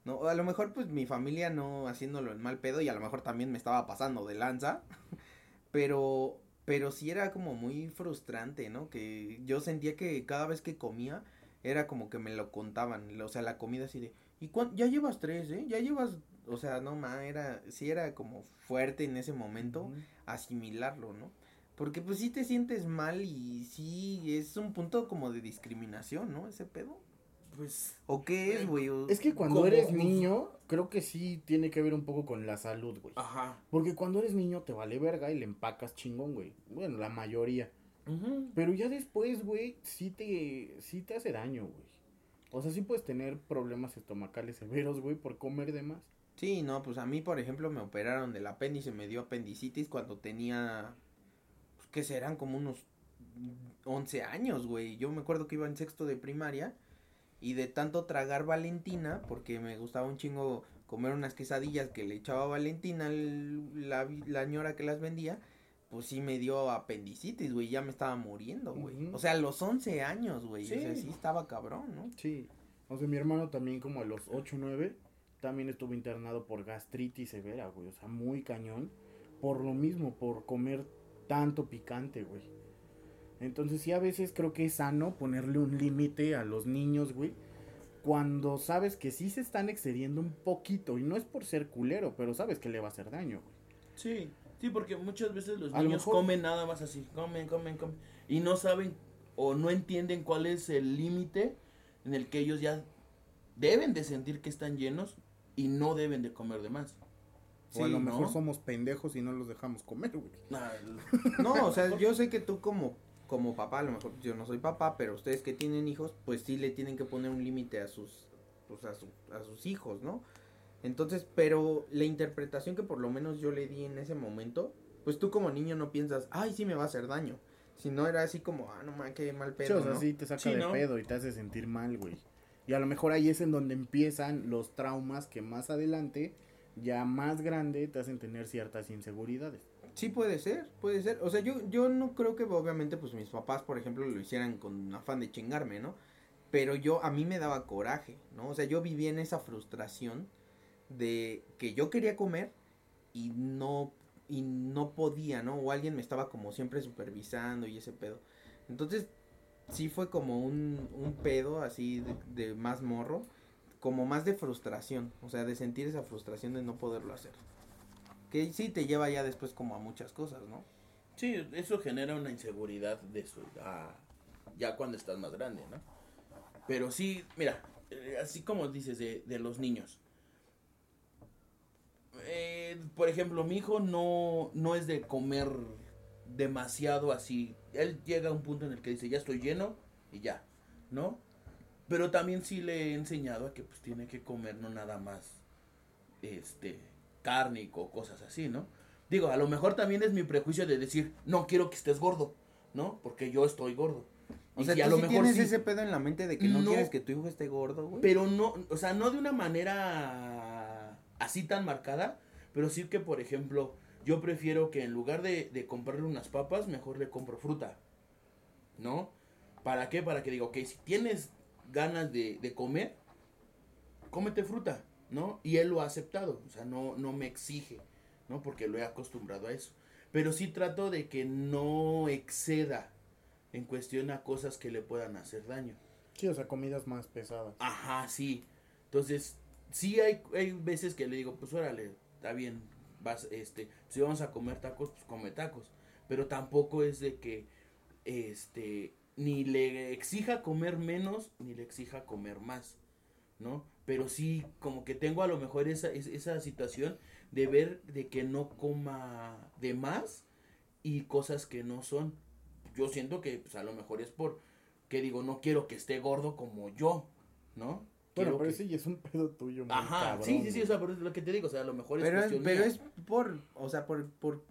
Speaker 2: No, a lo mejor pues mi familia no haciéndolo en mal pedo y a lo mejor también me estaba pasando de lanza. *laughs* Pero, pero sí era como muy frustrante, ¿no? Que yo sentía que cada vez que comía era como que me lo contaban, o sea, la comida así de, ¿y cuán- ya llevas tres, eh? Ya llevas, o sea, no ma, era, sí era como fuerte en ese momento asimilarlo, ¿no? Porque pues sí te sientes mal y sí es un punto como de discriminación, ¿no? Ese pedo.
Speaker 4: Pues,
Speaker 2: ¿O qué es, güey? O-
Speaker 3: Es que cuando eres niño, creo que sí tiene que ver un poco con la salud, güey.
Speaker 4: ajá.
Speaker 3: Porque cuando eres niño te vale verga y le empacas chingón, güey. Bueno, la mayoría. Pero ya después, güey, sí te, sí te hace daño, güey. O sea, sí puedes tener problemas estomacales severos, güey, por comer de más.
Speaker 2: Sí, no, pues a mí, por ejemplo, me operaron del apéndice, me dio apendicitis cuando tenía, pues, que serán como unos 11 años, güey. Yo me acuerdo que iba en sexto de primaria y de tanto tragar Valentina, porque me gustaba un chingo comer unas quesadillas que le echaba Valentina el- la, la señora que las vendía, pues sí me dio apendicitis, güey, ya me estaba muriendo, güey. O sea, a los 11 años, güey. O sea,
Speaker 3: Sí.
Speaker 2: sí estaba cabrón, ¿no?
Speaker 3: Sí. O sea, mi hermano también como a los 8 o 9 también estuvo internado por gastritis severa, güey. O sea, muy cañón. Por lo mismo, por comer tanto picante, güey. Entonces sí, a veces creo que es sano ponerle un límite a los niños, güey. Cuando sabes que sí se están excediendo un poquito. Y no es por ser culero, pero sabes que le va a hacer daño, güey.
Speaker 4: Sí, sí, porque muchas veces los
Speaker 3: A lo
Speaker 4: niños comen nada más así, comen, comen, comen, y no saben o no entienden cuál es el límite en el que ellos ya deben de sentir que están llenos y no deben de comer de más.
Speaker 3: O a
Speaker 4: Sí,
Speaker 3: lo
Speaker 4: ¿no?
Speaker 3: mejor somos pendejos y no los dejamos comer, güey.
Speaker 2: No, o sea, *laughs* yo sé que tú como, como papá, a lo mejor yo no soy papá, pero ustedes que tienen hijos, pues sí le tienen que poner un límite a sus, pues a, su- a sus hijos, ¿no? Entonces, pero la interpretación que por lo menos yo le di en ese momento, pues tú como niño no piensas, ay, sí me va a hacer daño. Si no era así como, ah, no mames, qué mal
Speaker 3: Sí,
Speaker 2: pedo,
Speaker 3: o sea,
Speaker 2: ¿no?
Speaker 3: sí te saca
Speaker 4: Sí,
Speaker 3: de
Speaker 4: ¿no?
Speaker 3: pedo y te hace sentir mal, güey. Y a lo mejor ahí es en donde empiezan los traumas que más adelante, ya más grande, te hacen tener ciertas inseguridades.
Speaker 2: Sí puede ser, puede ser. O sea, yo, yo no creo que obviamente pues mis papás, por ejemplo, lo hicieran con afán de chingarme, ¿no? Pero yo, a mí me daba coraje, ¿no? O sea, yo vivía en esa frustración de que yo quería comer y no, y no podía, ¿no? O alguien me estaba como siempre supervisando y ese pedo. Entonces, sí fue como un, un pedo así de, de más morro, como más de frustración, o sea, de sentir esa frustración de no poderlo hacer. Que sí te lleva ya después como a muchas cosas, ¿no?
Speaker 4: sí, eso genera una inseguridad de su ah, ya cuando estás más grande, ¿no? Pero sí, mira, eh, así como dices de, de los niños. Eh, por ejemplo, mi hijo no, no es de comer demasiado así. Él llega a un punto en el que dice, ya estoy lleno y ya, ¿no? Pero también sí le he enseñado a que pues tiene que comer no nada más este carne o cosas así, ¿no? Digo, a lo mejor también es mi prejuicio de decir, no quiero que estés gordo, ¿no? Porque yo estoy gordo.
Speaker 2: O
Speaker 4: Y
Speaker 2: sea,
Speaker 4: que
Speaker 2: tú
Speaker 4: a lo
Speaker 2: sí
Speaker 4: mejor
Speaker 2: tienes
Speaker 4: sí,
Speaker 2: ese pedo en la mente de que no,
Speaker 4: No.
Speaker 2: quieres que tu hijo esté gordo, güey.
Speaker 4: pero no, o sea, no de una manera así tan marcada, pero sí que, por ejemplo, yo prefiero que en lugar de, de comprarle unas papas, mejor le compro fruta, ¿no? ¿Para qué? Para que diga, ok, si tienes ganas de, de comer, cómete fruta, ¿no? Y él lo ha aceptado, o sea, no, no me exige, ¿no? Porque lo he acostumbrado a eso. Pero sí trato de que no exceda en cuestión a cosas que le puedan hacer daño.
Speaker 3: Sí, o sea, comidas más pesadas.
Speaker 4: Ajá, sí. Entonces, sí hay, hay veces que le digo, pues órale, está bien, vas, este, si vamos a comer tacos, pues come tacos. Pero tampoco es de que, este, ni le exija comer menos, ni le exija comer más, ¿no? Pero sí, como que tengo a lo mejor esa, es- esa situación de ver de que no coma de más y cosas que no son. Yo siento que, pues a lo mejor es por que digo, no quiero que esté gordo como yo, ¿no?
Speaker 3: Bueno, pero
Speaker 4: que-
Speaker 3: ese ya es un pedo tuyo.
Speaker 4: Ajá,
Speaker 3: cabrón,
Speaker 4: sí, sí, sí, o sea, pero es lo que te digo, o sea, a lo mejor es
Speaker 2: Pero, es, pero es por, o sea, por, por,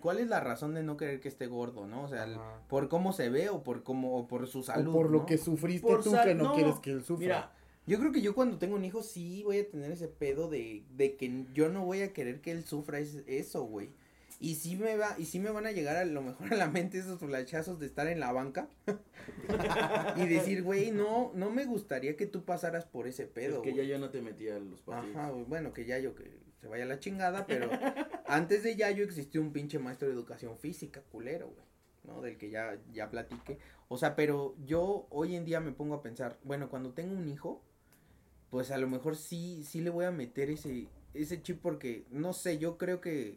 Speaker 2: ¿cuál es la razón de no querer que esté gordo, no? O sea, el- por cómo se ve o por cómo, o por su salud,
Speaker 3: o por lo
Speaker 2: ¿no?
Speaker 3: que sufriste
Speaker 4: Por
Speaker 3: tú que no,
Speaker 4: no,
Speaker 3: quieres que él sufra.
Speaker 4: Mira,
Speaker 2: Yo creo que yo cuando tengo un hijo sí voy a tener ese pedo de, de que yo no voy a querer que él sufra es- eso, güey. Y sí me va, y sí me van a llegar a lo mejor a la mente esos flashazos de estar en la banca y decir, güey, no, no me gustaría que tú pasaras por ese pedo,
Speaker 4: es que ya yo no te metía los partidos.
Speaker 2: Ajá, bueno, que Yayo que se vaya a la chingada, pero antes de Yayo existió un pinche maestro de educación física, culero, güey, ¿no? Del que ya, ya platiqué. O sea, pero yo hoy en día me pongo a pensar, bueno, cuando tengo un hijo, pues a lo mejor sí, sí le voy a meter ese, ese chip porque, no sé, yo creo que,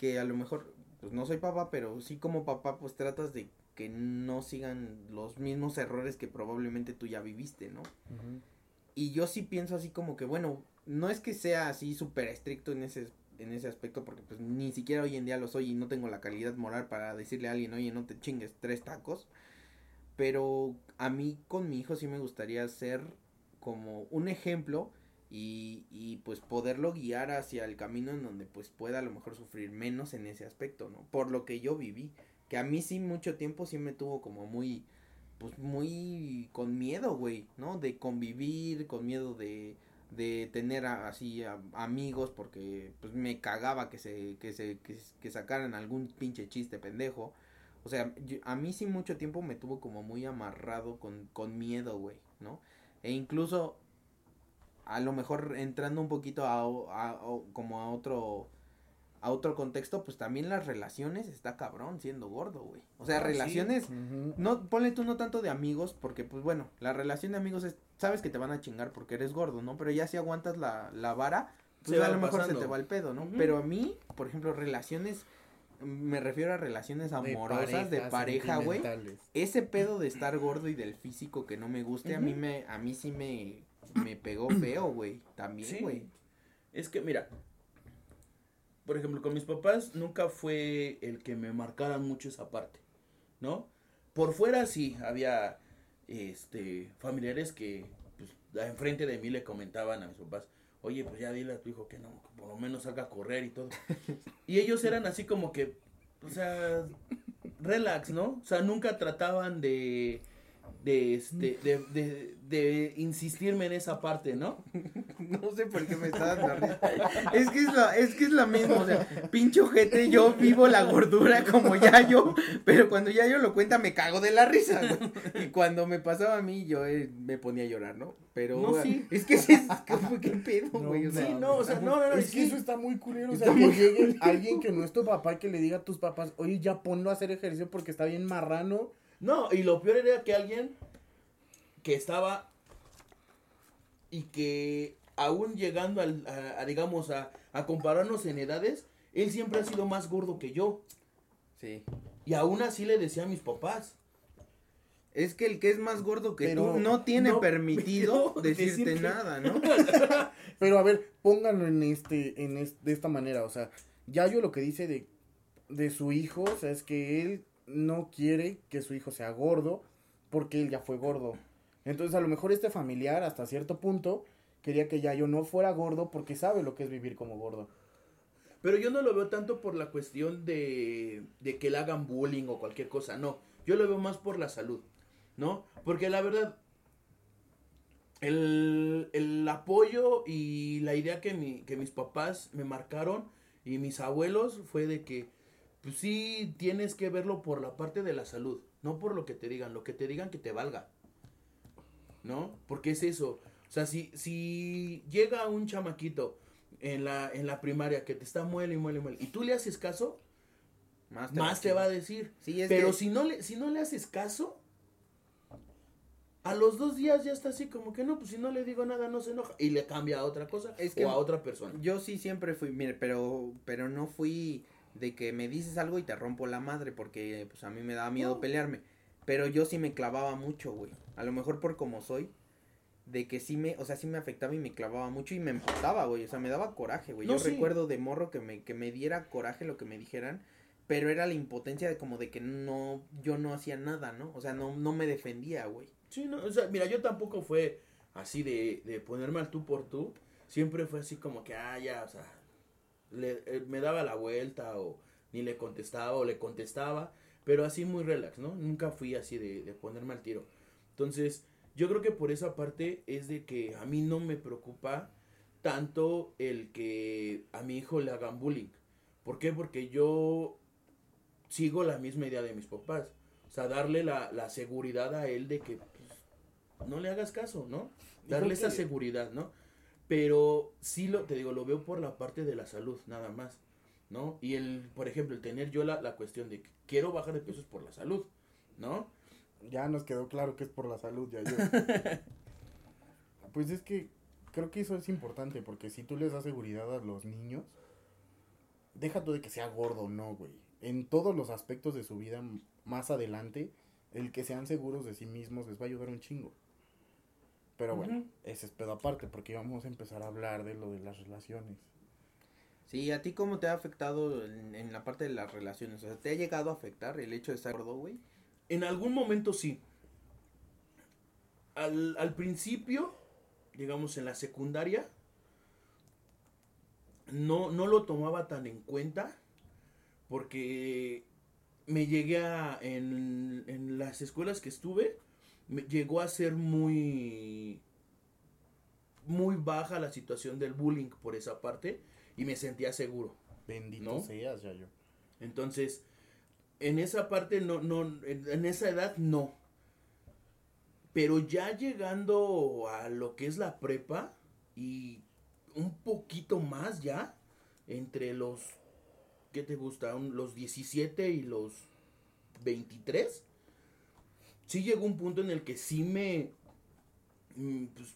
Speaker 2: que a lo mejor, pues no soy papá, pero sí como papá, pues tratas de que no sigan los mismos errores que probablemente tú ya viviste, ¿no? Y yo sí pienso así como que, bueno, no es que sea así súper estricto en ese, en ese aspecto, porque pues ni siquiera hoy en día lo soy y no tengo la calidad moral para decirle a alguien, oye, no te chingues tres tacos. Pero a mí con mi hijo sí me gustaría ser como un ejemplo y, y pues poderlo guiar hacia el camino en donde pues pueda a lo mejor sufrir menos en ese aspecto, ¿no? Por lo que yo viví, que a mí sí mucho tiempo sí me tuvo como muy, pues muy con miedo, güey, ¿no? De convivir, con miedo de, de tener así amigos porque pues me cagaba que se, que se, que, que sacaran algún pinche chiste pendejo. O sea, a mí sí mucho tiempo me tuvo como muy amarrado con, con miedo, güey, ¿no? E incluso a lo mejor entrando un poquito a, a- o- como a otro a otro contexto, pues también las relaciones está cabrón siendo gordo, güey. O sea,
Speaker 4: Ah, sí.
Speaker 2: relaciones no, ponle tú no tanto de amigos, porque pues bueno, la relación de amigos es, sabes que te van a chingar porque eres gordo, ¿no? Pero ya si aguantas la, la vara, pues
Speaker 4: Se
Speaker 2: a lo mejor se te va el pedo, ¿no? Pero a mí, por ejemplo, relaciones, me refiero a relaciones amorosas, de pareja, güey. Ese pedo de estar gordo y del físico que no me guste, a mí me, a mí sí me, me pegó feo, güey. También,
Speaker 4: Sí.
Speaker 2: güey.
Speaker 4: Es que, mira, por ejemplo, con mis papás nunca fue el que me marcaran mucho esa parte, ¿no? Por fuera sí, había, este, familiares que, pues, enfrente de mí le comentaban a mis papás, oye, pues ya dile a tu hijo que no, que por lo menos salga a correr y todo. *laughs* y ellos eran así como que, o sea, relax, ¿no? O sea, nunca trataban de, de, este, de, de, de insistirme en esa parte, ¿no? *laughs*
Speaker 2: No sé por qué me está dando risa. *laughs* Es que es la, es que es la misma, o sea, pinche ojete, yo vivo la gordura como Yayo, pero cuando Yayo lo cuenta me cago de la risa, güey. Y cuando me pasaba a mí, yo eh, me ponía a llorar, ¿no? Pero
Speaker 4: No, sí. *laughs*
Speaker 2: es que sí, es como qué pedo,
Speaker 3: No,
Speaker 2: güey, o sea,
Speaker 4: Sí, no, o sea, no, no, no,
Speaker 3: es
Speaker 4: es
Speaker 3: que eso está muy culero. O sea, que
Speaker 2: muy-
Speaker 3: llegue alguien que no es tu papá y que le diga a tus papás, oye, ya ponlo a hacer ejercicio porque está bien marrano.
Speaker 4: No, y lo peor era que alguien que estaba y que aún llegando al, a, a, digamos, a, a compararnos en edades, él siempre ha sido más gordo que yo.
Speaker 2: Sí.
Speaker 4: Y aún así le decía a mis papás.
Speaker 2: Es que el que es más gordo que
Speaker 3: Pero
Speaker 2: tú no tiene
Speaker 4: no
Speaker 2: permitido decirte
Speaker 4: decir que-
Speaker 2: nada, ¿no? *laughs*
Speaker 3: Pero a ver, pónganlo en este, en es- de esta manera, o sea, Yayo lo que dice de, de su hijo, o sea, es que él no quiere que su hijo sea gordo porque él ya fue gordo. Entonces, a lo mejor este familiar, hasta cierto punto, quería que Yayo no fuera gordo porque sabe lo que es vivir como gordo.
Speaker 4: Pero yo no lo veo tanto por la cuestión de, de que le hagan bullying o cualquier cosa, no. Yo lo veo más por la salud, ¿no? Porque la verdad, el, el apoyo y la idea que, mi, que mis papás me marcaron y mis abuelos fue de que, pues sí, tienes que verlo por la parte de la salud, no por lo que te digan, lo que te digan que te valga, ¿no? Porque es eso. O sea, si, si llega un chamaquito en la, en la primaria que te está muele y muele y muele, y tú le haces caso,
Speaker 2: Más
Speaker 4: más te va a decir.
Speaker 2: Sí,
Speaker 4: Pero
Speaker 2: que-
Speaker 4: si no le, si no le haces caso, a los dos días ya está así como que no, pues si no le digo nada no se enoja. Y le cambia a otra cosa
Speaker 2: Es que-
Speaker 4: o a otra persona.
Speaker 2: Yo sí siempre fui, mire, pero, pero no fui de que me dices algo y te rompo la madre, porque pues a mí me daba miedo pelearme. Pero yo sí me clavaba mucho, güey. A lo mejor por como soy, de que sí me, o sea, sí me afectaba y me clavaba mucho y me emputaba, güey. O sea, me daba coraje, güey.
Speaker 4: No,
Speaker 2: yo
Speaker 4: sí.
Speaker 2: recuerdo de morro que me, que me diera coraje lo que me dijeran, pero era la impotencia de como de que no, yo no hacía nada, ¿no? O sea, no, no me defendía, güey.
Speaker 4: Sí, no, o sea, mira, yo tampoco fue así de, de ponerme al tú por tú. Siempre fue así como que, ah, ya, o sea, le, eh, me daba la vuelta o ni le contestaba o le contestaba, pero así muy relax, ¿no? Nunca fui así de, de ponerme al tiro. Entonces, yo creo que por esa parte es de que a mí no me preocupa tanto el que a mi hijo le hagan bullying. ¿Por qué? Porque yo sigo la misma idea de mis papás. O sea, darle la, la seguridad a él de que pues, no le hagas caso, ¿no? Darle esa seguridad, ¿no? Pero sí lo, te digo, lo veo por la parte de la salud, nada más, ¿no? Y el, por ejemplo, el tener yo la, la cuestión de que quiero bajar de peso es por la salud, ¿no?
Speaker 3: Ya nos quedó claro que es por la salud, ya yo. *laughs* pues es que creo que eso es importante, porque si tú les das seguridad a los niños, deja tú de que sea gordo no, güey. En todos los aspectos de su vida más adelante, el que sean seguros de sí mismos les va a ayudar un chingo. Pero bueno, ese es pedo aparte, porque vamos a empezar a hablar de lo de las relaciones.
Speaker 2: Sí, ¿a ti cómo te ha afectado en, en la parte de las relaciones? O sea, ¿te ha llegado a afectar el hecho de estar gordo, güey?
Speaker 4: En algún momento sí. Al, al principio, digamos en la secundaria, no, no lo tomaba tan en cuenta porque me llegué a, en, en las escuelas que estuve, me llegó a ser muy, muy baja la situación del bullying por esa parte y me sentía seguro.
Speaker 3: Bendito
Speaker 4: ¿No?
Speaker 3: seas, ya yo.
Speaker 4: Entonces, en esa parte no, no, en, en esa edad no. Pero ya llegando a lo que es la prepa y un poquito más ya, entre los, ¿qué te gusta? Un- los 17 y los 23, sí llegó un punto en el que sí me, mm, pues,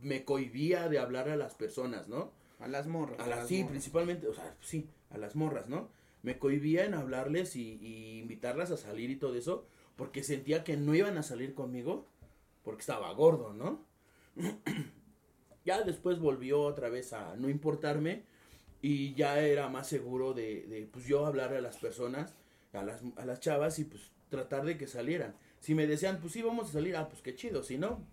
Speaker 4: me cohibía de hablar a las personas, ¿no?
Speaker 2: A las morras.
Speaker 4: A las,
Speaker 2: las
Speaker 4: sí,
Speaker 2: morras.
Speaker 4: principalmente, o sea, sí, a las morras, ¿no? Me cohibía en hablarles y, y invitarlas a salir y todo eso, porque sentía que no iban a salir conmigo, porque estaba gordo, ¿no? *clears throat* ya después volvió otra vez a no importarme y ya era más seguro de, de, pues yo hablar a las personas, a las, a las chavas y pues tratar de que salieran. Si me decían, pues sí, vamos a salir, ah, pues qué chido, si no,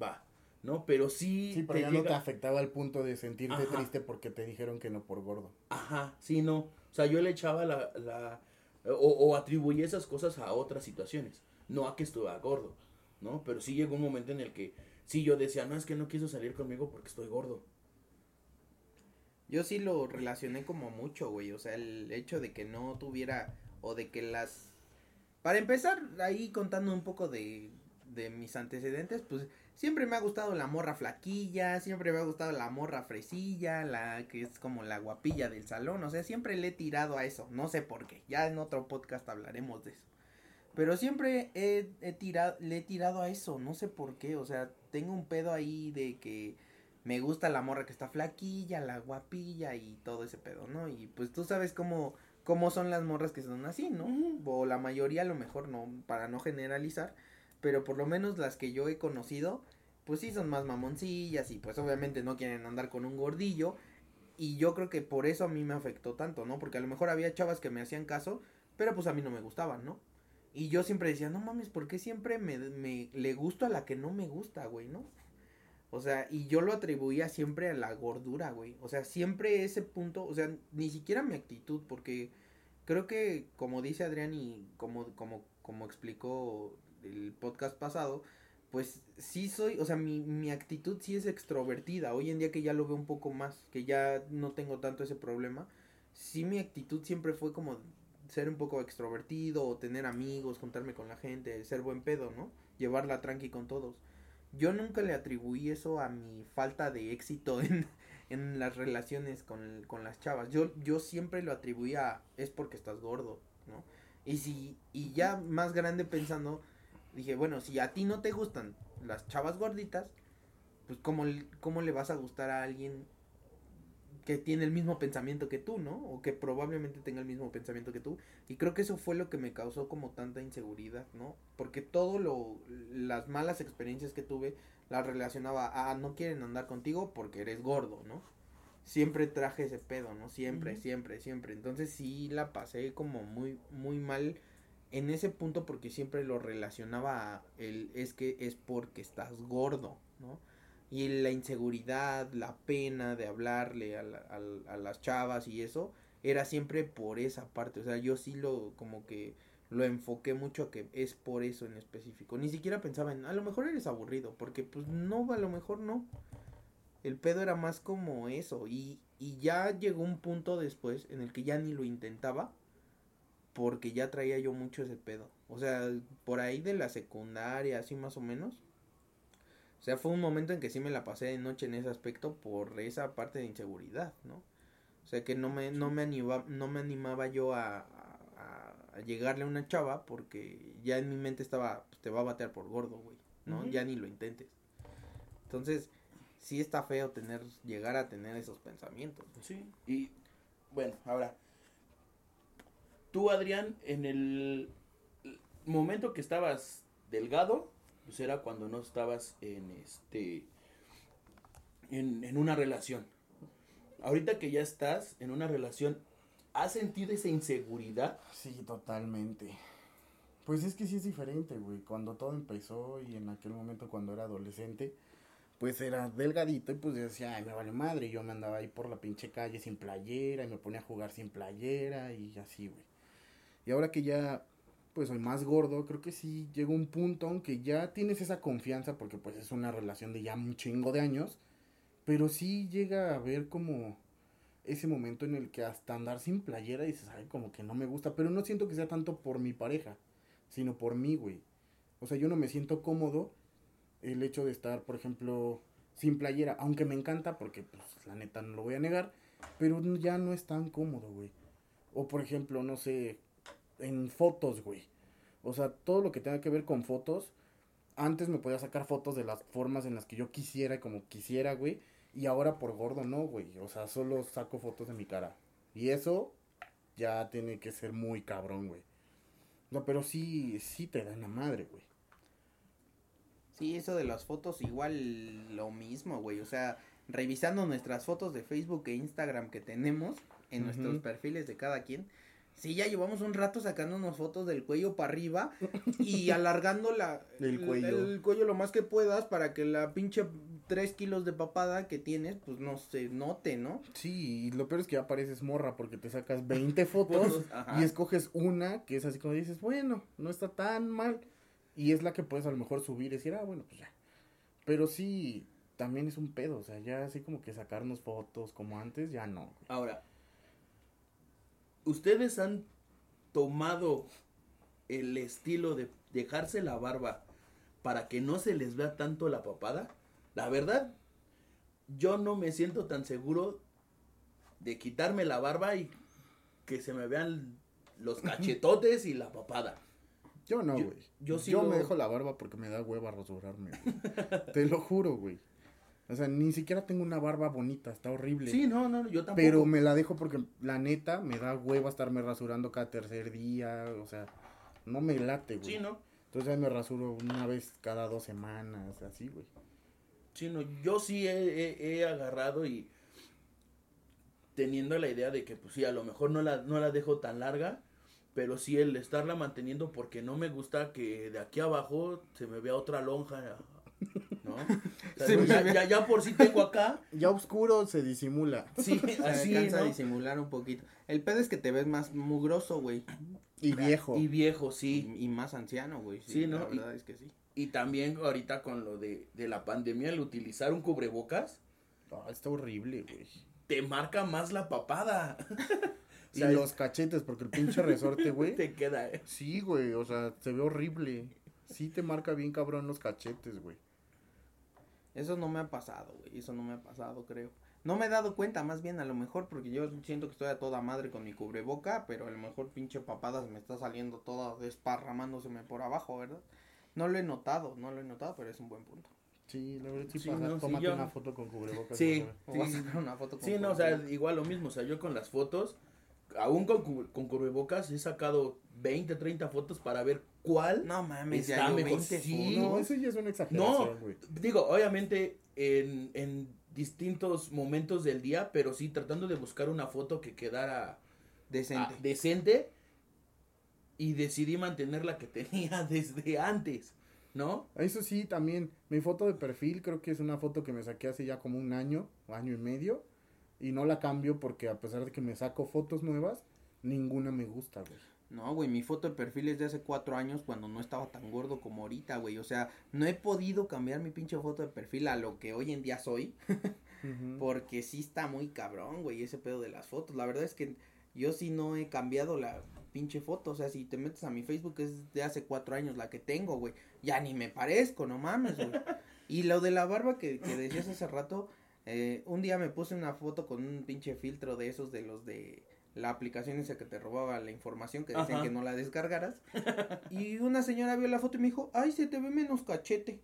Speaker 4: va, ¿no? Pero sí...
Speaker 3: Sí, pero
Speaker 4: te
Speaker 3: ya no te afectaba al punto de sentirte
Speaker 4: Ajá.
Speaker 3: triste porque te dijeron que no por gordo.
Speaker 4: Ajá, sí, no. O sea, yo le echaba la... la o, o atribuía esas cosas a otras situaciones. No a que estuviera gordo, ¿no? Pero sí llegó un momento en el que sí yo decía, no, es que no quiso salir conmigo porque estoy gordo.
Speaker 2: Yo sí lo relacioné como mucho, güey. O sea, el hecho de que no tuviera o de que las... Para empezar, ahí contando un poco de, mis antecedentes, pues siempre me ha gustado la morra flaquilla, siempre me ha gustado la morra fresilla, la que es como la guapilla del salón. O sea, siempre le he tirado a eso. No sé por qué. Ya en otro podcast hablaremos de eso. Pero siempre he tirado, le he tirado a eso. No sé por qué. O sea, tengo un pedo ahí de que me gusta la morra que está flaquilla, la guapilla y todo ese pedo, ¿no? Y pues tú sabes cómo, cómo son las morras que son así, ¿no? O la mayoría a lo mejor no, para no generalizar, pero por lo menos las que yo he conocido, pues sí son más mamoncillas y pues obviamente no quieren andar con un gordillo. Y yo creo que por eso a mí me afectó tanto, ¿no? Porque a lo mejor había chavas que me hacían caso, pero pues a mí no me gustaban, ¿no? Y yo siempre decía, no mames, ¿por qué siempre me, me le gusto a la que no me gusta, güey, no? O sea, y yo lo atribuía siempre a la gordura, güey. O sea, siempre ese punto, o sea, ni siquiera mi actitud, porque creo que, como dice Adrián y como, como, como explicó el podcast pasado, pues sí soy, o sea, mi, mi actitud sí es extrovertida. Hoy en día que ya lo veo un poco más, que ya no tengo tanto ese problema, sí mi actitud siempre fue como ser un poco extrovertido, tener amigos, juntarme con la gente, ser buen pedo, ¿no? Llevarla tranqui con todos yo nunca le atribuí eso a mi falta de éxito *laughs* en, en las relaciones con, con las chavas. Yo, yo siempre lo atribuía a, es porque estás gordo, ¿no? Y si, y ya más grande pensando, dije, bueno, si a ti no te gustan las chavas gorditas, pues cómo, cómo le vas a gustar a alguien que tiene el mismo pensamiento que tú, ¿no? O que probablemente tenga el mismo pensamiento que tú. Y creo que eso fue lo que me causó como tanta inseguridad, ¿no? Porque todo lo, las malas experiencias que tuve las relacionaba a no quieren andar contigo porque eres gordo, ¿no? siempre traje ese pedo, ¿no? Siempre, siempre, siempre. Entonces sí la pasé como muy, muy mal en ese punto porque siempre lo relacionaba a el es que es porque estás gordo, ¿no? Y la inseguridad, la pena de hablarle a, la- a a las chavas y eso, era siempre por esa parte. O sea, yo sí lo como que lo enfoqué mucho a que es por eso en específico. Ni siquiera pensaba en, a lo mejor eres aburrido, porque pues no, a lo mejor no. El pedo era más como eso. Y, y ya llegó un punto después en el que ya ni lo intentaba. Porque ya traía yo mucho ese pedo. O sea, por ahí de la secundaria, así más o menos. O sea, fue un momento en que sí me la pasé de noche en ese aspecto por esa parte de inseguridad, ¿no? O sea, que no me, no me, animaba, no me animaba yo a, a, a llegarle a una chava porque ya en mi mente estaba, pues, te va a batear por gordo, güey, ¿no? Ya ni lo intentes. Entonces, sí está feo tener, llegar a tener esos pensamientos.
Speaker 4: Sí. Y bueno, ahora, tú Adrián, en el momento que estabas delgado, pues era cuando no estabas en este, en, en una relación. Ahorita que ya estás en una relación, ¿has sentido esa inseguridad?
Speaker 3: Sí, totalmente. Pues es que sí es diferente, güey. Cuando todo empezó y en aquel momento cuando era adolescente, pues era delgadito y pues decía, ay, me vale madre. Y yo me andaba ahí por la pinche calle sin playera y me ponía a jugar sin playera y así, güey. Y ahora que ya, pues soy más gordo, creo que sí llegó un punto aunque ya tienes esa confianza porque pues es una relación de ya un chingo de años. Pero sí llega a haber como ese momento en el que hasta andar sin playera dices, ay, como que no me gusta, pero no siento que sea tanto por mi pareja, sino por mí, güey. O sea, yo no me siento cómodo el hecho de estar, por ejemplo, sin playera, aunque me encanta, porque pues la neta no lo voy a negar, pero ya no es tan cómodo, güey. O por ejemplo, no sé, en fotos, güey. O sea, todo lo que tenga que ver con fotos, antes me podía sacar fotos de las formas en las que yo quisiera, como quisiera, güey. Y ahora por gordo no, güey. O sea, solo saco fotos de mi cara. Y eso ya tiene que ser muy cabrón, güey. No, pero sí, sí te da en la madre, güey.
Speaker 2: Sí, eso de las fotos igual lo mismo, güey. O sea, revisando nuestras fotos de Facebook e Instagram que tenemos en nuestros perfiles de cada quien. Sí, ya llevamos un rato sacándonos fotos del cuello para arriba y alargando la, *laughs*
Speaker 3: El cuello.
Speaker 2: el cuello lo más que puedas para que la pinche 3 kilos de papada que tienes, pues no se note, ¿no?
Speaker 3: Sí, y lo peor es que ya pareces morra porque te sacas 20 *laughs* fotos y escoges una que es así como dices, bueno, no está tan mal. Y es la que puedes a lo mejor subir y decir, ah, bueno, pues ya. Pero sí, también es un pedo, o sea, ya así como que sacarnos fotos como antes, ya no.
Speaker 4: Ahora, ¿ustedes han tomado el estilo de dejarse la barba para que no se les vea tanto la papada? La verdad, yo no me siento tan seguro de quitarme la barba y que se me vean los cachetotes y la papada.
Speaker 3: Yo no,
Speaker 4: Yo-
Speaker 3: güey.
Speaker 4: yo
Speaker 3: Yo,
Speaker 4: sí lo-
Speaker 3: me dejo la barba porque me da hueva rasurarme. *laughs* Te lo juro, güey. O sea, ni siquiera tengo una barba bonita, está horrible.
Speaker 4: Sí, no, no, yo tampoco.
Speaker 3: Pero me la dejo porque la neta me da hueva estarme rasurando cada tercer día, o sea, no me late, güey.
Speaker 4: Sí, no.
Speaker 3: Entonces ya me rasuro una vez cada dos semanas, así, güey.
Speaker 4: Sí, no, yo sí he, he- he agarrado y teniendo la idea de que pues sí, a lo mejor no la, no la dejo tan larga, pero sí el estarla manteniendo porque no me gusta que de aquí abajo se me vea otra lonja, ¿no? *laughs* O sea, ya,
Speaker 2: ve-
Speaker 4: ya, ya por sí tengo acá,
Speaker 3: Ya oscuro se disimula.
Speaker 4: sí,
Speaker 2: Se *laughs*
Speaker 4: así,
Speaker 2: alcanza a
Speaker 4: ¿no?
Speaker 2: disimular un poquito. El pedo es que te ves más mugroso, güey.
Speaker 3: Y viejo.
Speaker 4: Y viejo, sí.
Speaker 2: Y, y más anciano, güey. Sí,
Speaker 4: Sí, ¿no?
Speaker 2: La
Speaker 4: Y-
Speaker 2: verdad es que sí.
Speaker 4: Y también ahorita con lo de, de la pandemia, el utilizar un cubrebocas,
Speaker 3: Ah, está horrible, güey.
Speaker 4: te marca más la papada. O *laughs*
Speaker 3: Y los cachetes, porque el pinche resorte, güey.
Speaker 4: te queda, ¿eh?
Speaker 3: Sí, güey, o sea, se ve horrible. Sí te marca bien cabrón los cachetes, güey.
Speaker 2: Eso no me ha pasado, güey. Eso no me ha pasado, creo. No me he dado cuenta, más bien, a lo mejor, porque yo siento que estoy a toda madre con mi cubreboca, pero a lo mejor pinche papadas me está saliendo toda desparramándoseme por abajo, ¿verdad? No lo he notado, no lo he notado, pero es un buen punto.
Speaker 3: Sí, la verdad, sí,
Speaker 4: Sí,
Speaker 3: pasa.
Speaker 4: no, sí,
Speaker 3: Tómate
Speaker 4: yo-
Speaker 3: una foto con cubrebocas.
Speaker 4: Sí.
Speaker 2: O a
Speaker 4: Sí.
Speaker 2: sacar una foto con
Speaker 4: Sí, no, o sea, igual lo mismo, o sea, yo con las fotos, aún con, con cubrebocas, he sacado 20, 30 fotos para ver cuál.
Speaker 2: No mames,
Speaker 4: Está
Speaker 2: ya
Speaker 4: mejor,
Speaker 2: 20
Speaker 4: sí.
Speaker 3: No, eso ya es una
Speaker 4: No,
Speaker 3: exageración, güey.
Speaker 4: digo, obviamente, en, en distintos momentos del día, pero sí tratando de buscar una foto que quedara
Speaker 2: Decente.
Speaker 4: ah, decente y decidí mantener la que *laughs* tenía desde antes, ¿no?
Speaker 3: Eso sí, también, mi foto de perfil creo que es una foto que me saqué hace ya como un año, o año y medio, y no la cambio porque a pesar de que me saco fotos nuevas, ninguna me gusta, güey.
Speaker 2: No, güey, mi foto de perfil es de hace cuatro años cuando no estaba tan gordo como ahorita, güey. O sea, no he podido cambiar mi pinche foto de perfil a lo que hoy en día soy. *laughs* Porque sí está muy cabrón, güey, ese pedo de las fotos. La verdad es que yo sí no he cambiado la pinche foto. O sea, si te metes a mi Facebook es de hace cuatro años la que tengo, güey. Ya ni me parezco, no mames, güey. *laughs* Y lo de la barba que, que decías hace rato, eh, un día me puse una foto con un pinche filtro de esos de los de la aplicación esa que te robaba la información que decían
Speaker 4: Ajá.
Speaker 2: que no la descargaras. Y una señora vio la foto y me dijo, ay, se te ve menos cachete.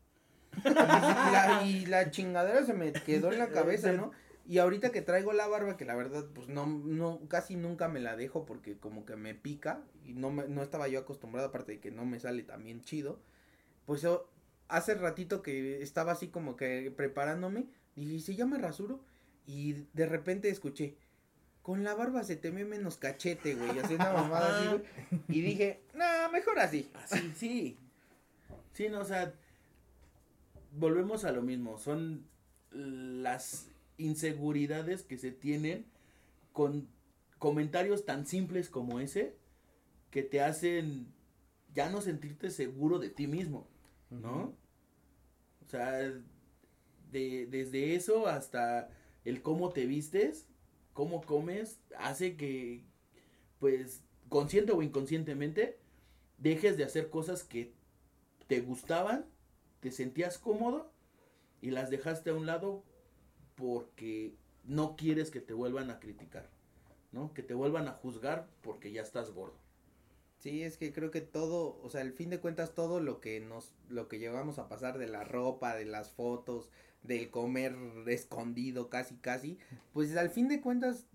Speaker 2: Y la, y la chingadera se me quedó en la cabeza, ¿no? Y ahorita que traigo la barba, que la verdad, pues no, no, casi nunca me la dejo porque como que me pica y no, me, no estaba yo acostumbrado, aparte de que no me sale también chido. Pues yo, hace ratito que estaba así como que preparándome, ¿y ya me rasuro? Y de repente escuché, con la barba se te ve menos cachete, güey, así una mamada así, güey. Y dije, no, mejor así.
Speaker 4: Así, sí. Sí, no, o sea, volvemos a lo mismo. Son las inseguridades que se tienen con comentarios tan simples como ese que te hacen ya no sentirte seguro de ti mismo, ¿no? O sea, de, desde eso hasta el cómo te vistes, cómo comes, hace que, pues, consciente o inconscientemente, dejes de hacer cosas que te gustaban, te sentías cómodo y las dejaste a un lado porque no quieres que te vuelvan a criticar, ¿no? Que te vuelvan a juzgar porque ya estás gordo.
Speaker 2: Sí, es que creo que todo, o sea, al fin de cuentas todo lo que nos, lo que llevamos a pasar de la ropa, de las fotos, del comer escondido casi casi, pues al fin de cuentas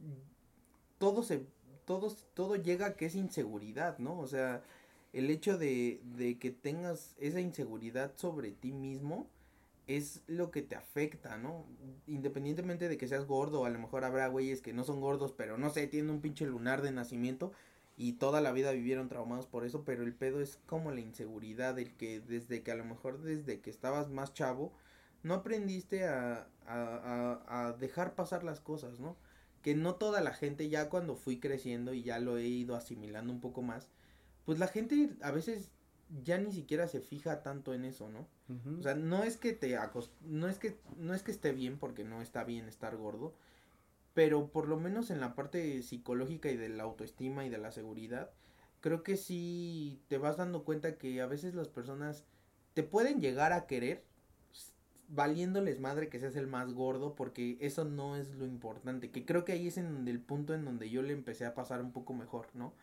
Speaker 2: todo se, todo, todo llega a que es inseguridad, ¿no? O sea, el hecho de, de que tengas esa inseguridad sobre ti mismo es lo que te afecta, ¿no? Independientemente de que seas gordo, a lo mejor habrá güeyes que no son gordos, pero no sé, tienen un pinche lunar de nacimiento y toda la vida vivieron traumados por eso, pero el pedo es como la inseguridad, el que desde que a lo mejor desde que estabas más chavo, no aprendiste a, a, a, a dejar pasar las cosas, ¿no? Que no toda la gente, ya cuando fui creciendo y ya lo he ido asimilando un poco más, pues la gente a veces ya ni siquiera se fija tanto en eso, ¿no? O sea, no es que te acos- no es que no es que esté bien porque no está bien estar gordo, pero por lo menos en la parte psicológica y de la autoestima y de la seguridad, creo que sí te vas dando cuenta que a veces las personas te pueden llegar a querer valiéndoles madre que seas el más gordo porque eso no es lo importante, que creo que ahí es en el punto en donde yo le empecé a pasar un poco mejor, ¿no?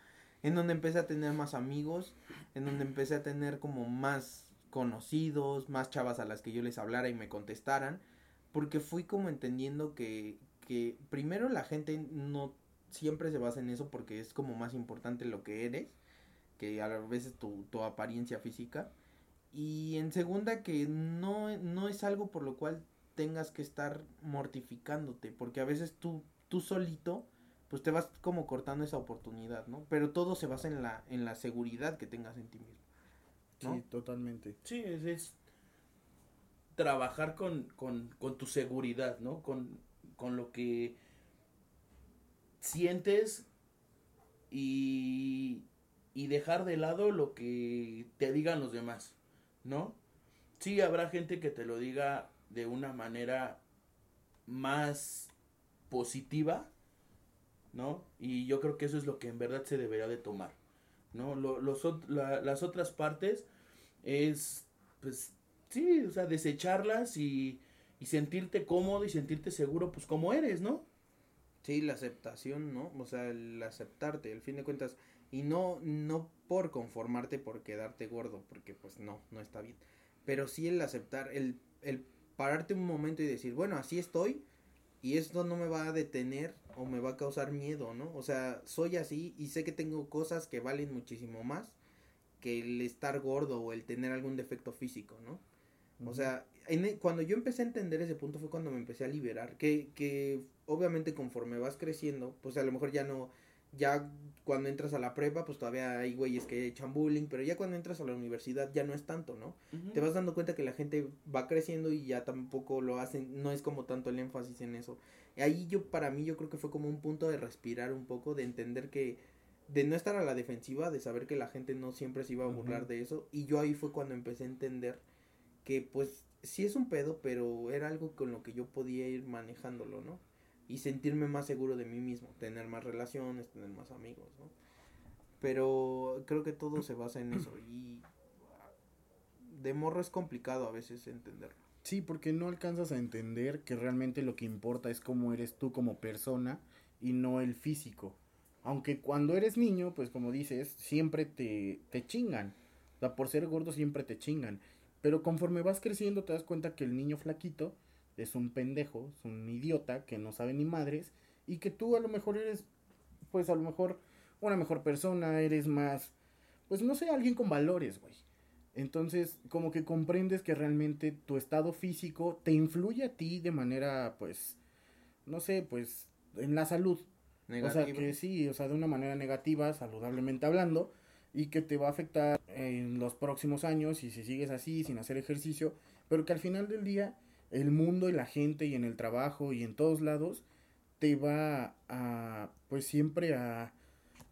Speaker 2: En donde empecé a tener más amigos, en donde empecé a tener como más conocidos, más chavas a las que yo les hablara y me contestaran, porque fui como entendiendo que, que primero la gente no siempre se basa en eso porque es como más importante lo que eres, que a veces tu, tu apariencia física, y en segunda que no, no es algo por lo cual tengas que estar mortificándote, porque a veces tú, tú solito, pues te vas como cortando esa oportunidad, ¿no? Pero todo se basa en la, en la seguridad que tengas en ti mismo. ¿no?
Speaker 3: Sí, totalmente.
Speaker 4: Sí, es, es trabajar con, con, con tu seguridad, ¿no? Con, con lo que sientes y, y dejar de lado lo que te digan los demás, ¿no? Sí, habrá gente que te lo diga de una manera más positiva, ¿no? Y yo creo que eso es lo que en verdad se debería de tomar, ¿no? Lo- los, las otras partes es, pues, sí, o sea, desecharlas y, y sentirte cómodo y sentirte seguro, pues, como eres, ¿no?
Speaker 2: Sí, la aceptación, ¿no? O sea, el aceptarte, al fin de cuentas, y no, no por conformarte por quedarte gordo, porque pues no, no está bien. Pero sí el aceptar, el, el pararte un momento y decir, bueno, así estoy, y esto no me va a detener o me va a causar miedo, ¿no? O sea, soy así y sé que tengo cosas que valen muchísimo más que el estar gordo o el tener algún defecto físico, ¿no? O sea, en e- cuando yo empecé a entender ese punto fue cuando me empecé a liberar. Que, que obviamente conforme vas creciendo, pues a lo mejor ya no, ya cuando entras a la prepa, pues todavía hay güeyes que echan bullying, pero ya cuando entras a la universidad ya no es tanto, ¿no? Te vas dando cuenta que la gente va creciendo y ya tampoco lo hacen, no es como tanto el énfasis en eso. Ahí yo, para mí, yo creo que fue como un punto de respirar un poco, de entender que, de no estar a la defensiva, de saber que la gente no siempre se iba a burlar de eso. Y yo ahí fue cuando empecé a entender que pues sí es un pedo, pero era algo con lo que yo podía ir manejándolo, ¿no? Y sentirme más seguro de mí mismo, tener más relaciones, tener más amigos, ¿no? Pero creo que todo se basa en eso y de morro es complicado a veces entenderlo.
Speaker 3: Sí, porque no alcanzas a entender que realmente lo que importa es cómo eres tú como persona y no el físico. Aunque cuando eres niño, pues como dices, siempre te, te chingan. O sea, por ser gordo siempre te chingan. Pero conforme vas creciendo te das cuenta que el niño flaquito es un pendejo, es un idiota que no sabe ni madres y que tú a lo mejor eres, pues a lo mejor una mejor persona, eres más, pues no sé, alguien con valores, güey. Entonces, como que comprendes que realmente tu estado físico te influye a ti de manera, pues, no sé, pues, en la salud. O sea, que sí, o sea, de una manera negativa, saludablemente hablando, y que te va a afectar en los próximos años y si sigues así, sin hacer ejercicio, pero que al final del día, el mundo y la gente y en el trabajo y en todos lados, te va a, pues siempre a,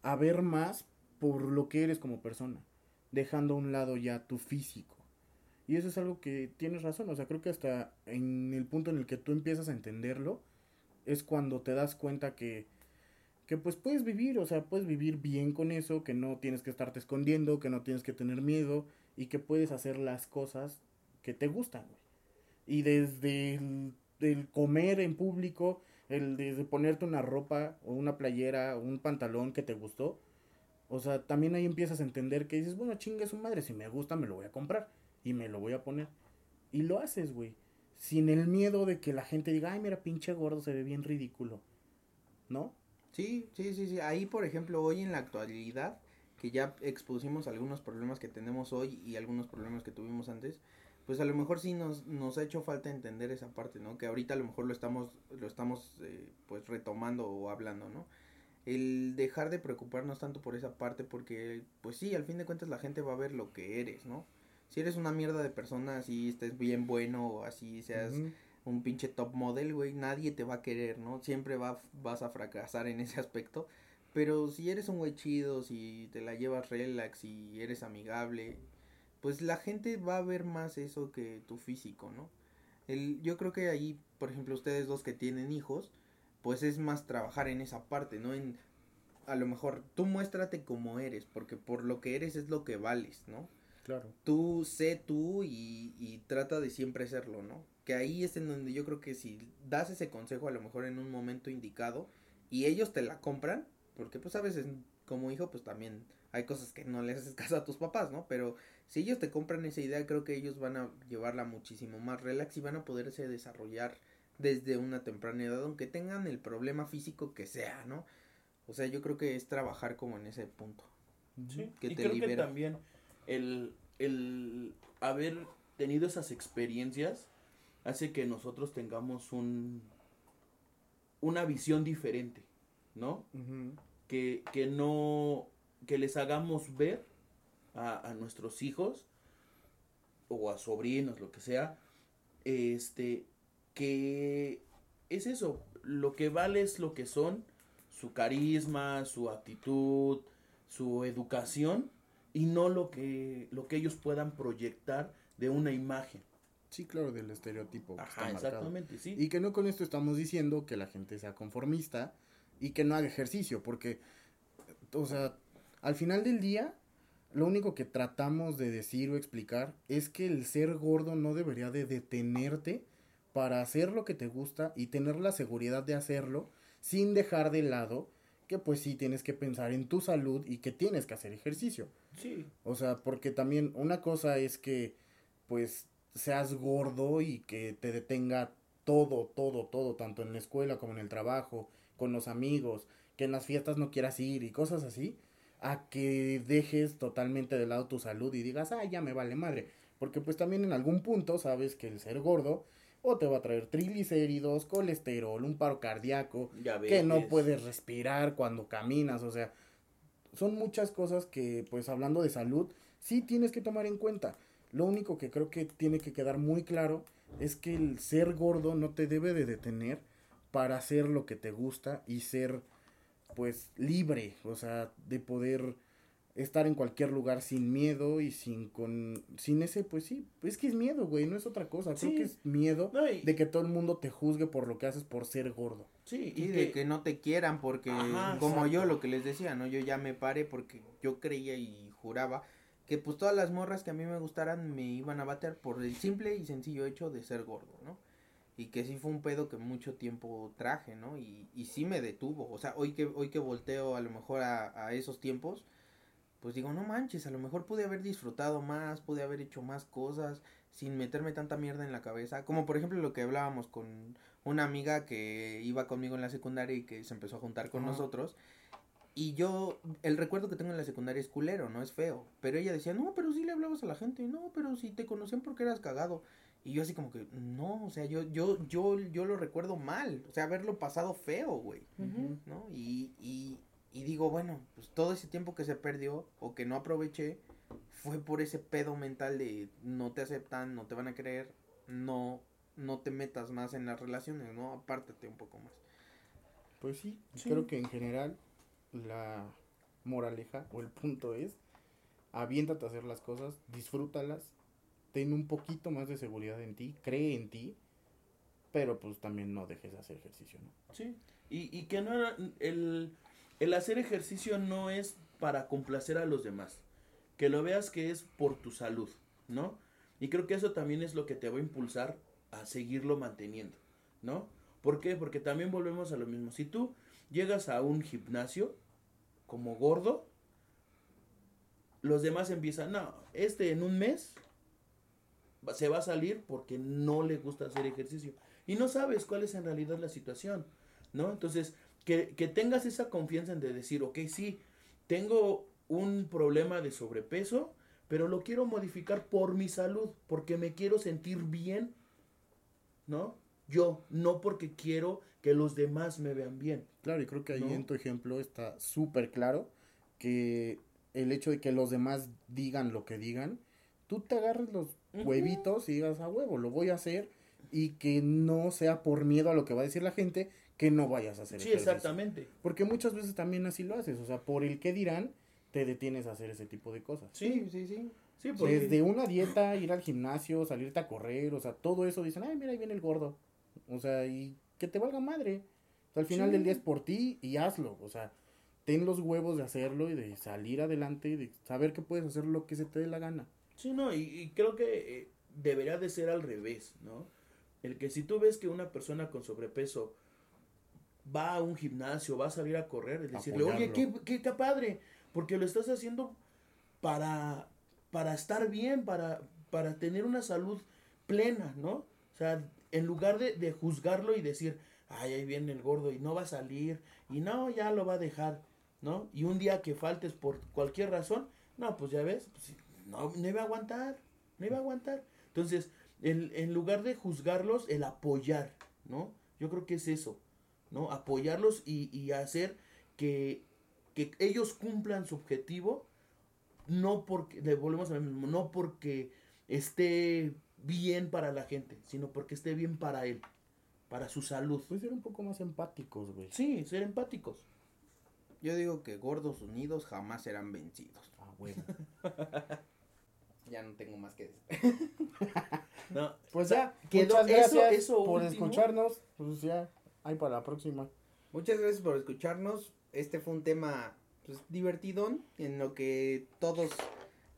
Speaker 3: a ver más por lo que eres como persona, dejando a un lado ya tu físico. Y eso es algo que tienes razón, o sea, creo que hasta en el punto en el que tú empiezas a entenderlo, es cuando te das cuenta que, que pues puedes vivir, o sea, puedes vivir bien con eso, que no tienes que estarte escondiendo, que no tienes que tener miedo y que puedes hacer las cosas que te gustan, güey. Y desde el, comer en público, el desde ponerte una ropa o una playera o un pantalón que te gustó, o sea, también ahí empiezas a entender que dices, bueno, chingue su madre, si me gusta me lo voy a comprar y me lo voy a poner. Y lo haces, güey. Sin el miedo de que la gente diga, ay, mira, pinche gordo, se ve bien ridículo. ¿No?
Speaker 2: Sí, sí, sí, sí. Ahí, por ejemplo, hoy en la actualidad, que ya expusimos algunos problemas que tenemos hoy y algunos problemas que tuvimos antes, pues a lo mejor sí nos, nos ha hecho falta entender esa parte, ¿no? Que ahorita a lo mejor lo estamos, lo estamos eh, pues retomando o hablando, ¿no? El dejar de preocuparnos tanto por esa parte porque, pues sí, al fin de cuentas la gente va a ver lo que eres, ¿no? Si eres una mierda de persona, así estés bien bueno o así seas
Speaker 3: Ujú.
Speaker 2: un pinche top model, güey, nadie te va a querer, ¿no? Siempre va, vas a fracasar en ese aspecto. Pero si eres un güey chido, si te la llevas relax y eres amigable, pues la gente va a ver más eso que tu físico, ¿no? El, yo creo que ahí, por ejemplo, ustedes dos que tienen hijos, pues es más trabajar en esa parte, ¿no? En, a lo mejor tú muéstrate como eres, porque por lo que eres es lo que vales, ¿no?
Speaker 3: Claro.
Speaker 2: tú sé tú y, y trata de siempre serlo, ¿no? Que ahí es en donde yo creo que si das ese consejo a lo mejor en un momento indicado y ellos te la compran, porque pues a veces como hijo pues también hay cosas que no les haces *laughs* caso a tus papás, ¿no? Pero si ellos te compran esa idea, creo que ellos van a llevarla muchísimo más relax y van a poderse desarrollar desde una temprana edad, aunque tengan el problema físico que sea, ¿no? O sea, yo creo que es trabajar como en ese punto.
Speaker 4: Sí,
Speaker 2: que
Speaker 4: y
Speaker 2: te
Speaker 4: creo que también el, el haber tenido esas experiencias hace que nosotros tengamos un una visión diferente, ¿no? Que, que no, que les hagamos ver a, a nuestros hijos o a sobrinos, lo que sea, este, que es eso, lo que vale es lo que son, su carisma, su actitud, su educación, y no lo que, lo que ellos puedan proyectar de una imagen.
Speaker 3: Sí, claro, del estereotipo. que
Speaker 4: Ajá,
Speaker 3: está
Speaker 4: exactamente, sí.
Speaker 3: Y que no con esto estamos diciendo que la gente sea conformista y que no haga ejercicio, porque, o sea, al final del día, lo único que tratamos de decir o explicar es que el ser gordo no debería de detenerte para hacer lo que te gusta y tener la seguridad de hacerlo sin dejar de lado que pues sí tienes que pensar en tu salud y que tienes que hacer ejercicio.
Speaker 4: Sí,
Speaker 3: O sea, porque también una cosa es que, pues, seas gordo y que te detenga todo, todo, todo, tanto en la escuela como en el trabajo, con los amigos, que en las fiestas no quieras ir y cosas así, a que dejes totalmente de lado tu salud y digas, ah, ya me vale madre. Porque pues también en algún punto sabes que el ser gordo o te va a traer triglicéridos, colesterol, un paro cardíaco, que no puedes respirar cuando caminas, o sea, son muchas cosas que pues hablando de salud sí tienes que tomar en cuenta. Lo único que creo que tiene que quedar muy claro es que el ser gordo no te debe de detener para hacer lo que te gusta y ser pues libre, o sea, de poder estar en cualquier lugar sin miedo y sin con sin ese pues sí es que es miedo güey no es otra cosa creo que es miedo de que todo el mundo te juzgue por lo que haces por ser gordo.
Speaker 2: Sí y, de que no te quieran porque como yo lo que les decía no yo ya me paré porque yo creía y juraba que pues todas las morras que a mí me gustaran me iban a bater por el simple y sencillo hecho de ser gordo no y que sí fue un pedo que mucho tiempo traje no y, y sí me detuvo o sea hoy que hoy que volteo a lo mejor a, a esos tiempos pues digo, no manches, a lo mejor pude haber disfrutado más, pude haber hecho más cosas sin meterme tanta mierda en la cabeza. Como por ejemplo lo que hablábamos con una amiga que iba conmigo en la secundaria y que se empezó a juntar con nosotros. Y yo, el recuerdo que tengo en la secundaria es culero, no es feo. Pero ella decía, no, pero sí le hablabas a la gente, no, pero si te conocían porque eras cagado. Y yo así como que, no, o sea, yo, yo, yo, yo lo recuerdo mal. O sea, haberlo pasado feo, güey. ¿No? Y, y, y digo, bueno, pues todo ese tiempo que se perdió o que no aproveché fue por ese pedo mental de no te aceptan, no te van a creer, no no te metas más en las relaciones, ¿no? Apártate un poco más.
Speaker 3: Pues sí, creo que en general la moraleja o el punto es aviéntate a hacer las cosas, disfrútalas, ten un poquito más de seguridad en ti, cree en ti, pero pues también no dejes de hacer ejercicio, ¿no?
Speaker 4: Sí, y, y que no el el hacer ejercicio no es para complacer a los demás. Que lo veas que es por tu salud, ¿no? Y creo que eso también es lo que te va a impulsar a seguirlo manteniendo, ¿no? ¿Por qué? Porque también volvemos a lo mismo. Si tú llegas a un gimnasio como gordo, los demás empiezan, no, este en un mes se va a salir porque no le gusta hacer ejercicio. Y no sabes cuál es en realidad la situación, ¿no? Entonces, que, que tengas esa confianza en de decir, ok, sí, tengo un problema de sobrepeso, pero lo quiero modificar por mi salud, porque me quiero sentir bien, ¿no? Yo, no porque quiero que los demás me vean bien.
Speaker 3: Claro, y creo que ahí en tu ejemplo está súper claro que el hecho de que los demás digan lo que digan, tú te agarres los huevitos y digas a huevo, lo voy a hacer y que no sea por miedo a lo que va a decir la gente, que no vayas a hacer
Speaker 4: Sí, exactamente.
Speaker 3: Porque muchas veces también así lo haces, o sea, por el que dirán, te detienes a hacer ese tipo de cosas.
Speaker 2: Sí, sí, sí.
Speaker 3: sí Desde una dieta, ir al gimnasio, salirte a correr, o sea, todo eso dicen, ay, mira, ahí viene el gordo. O sea, y que te valga madre. O sea, al final del día es por ti y hazlo. O sea, ten los huevos de hacerlo y de salir adelante y de saber que puedes hacer lo que se te dé la gana.
Speaker 4: Sí, no, y, creo que eh, debería de ser al revés, ¿no? El que si tú ves que una persona con sobrepeso va a un gimnasio, va a salir a correr, y decirle, oye, qué, qué, padre, porque lo estás haciendo para, para estar bien, para, para tener una salud plena, ¿no? O sea, en lugar de, de juzgarlo y decir, ay, ahí viene el gordo y no va a salir, y no, ya lo va a dejar, ¿no? Y un día que faltes por cualquier razón, no, pues ya ves, pues, no, no iba a aguantar, no iba a aguantar. Entonces, en, en lugar de juzgarlos, el apoyar, ¿no? Yo creo que es eso. ¿no? Apoyarlos y, hacer que, ellos cumplan su objetivo, no porque, le volvemos a lo mismo, no porque esté bien para la gente, sino porque esté bien para él, para su salud.
Speaker 3: Puede ser un poco más empáticos, güey.
Speaker 4: Sí, ser empáticos.
Speaker 2: Yo digo que gordos unidos jamás serán vencidos.
Speaker 3: Ah, bueno. *laughs*
Speaker 2: ya no tengo más que decir. *laughs*
Speaker 3: no, pues ya, muchas gracias eso, por escucharnos. Pues ya, Ahí para la próxima.
Speaker 2: Muchas gracias por escucharnos. Este fue un tema pues, divertidón en lo que todos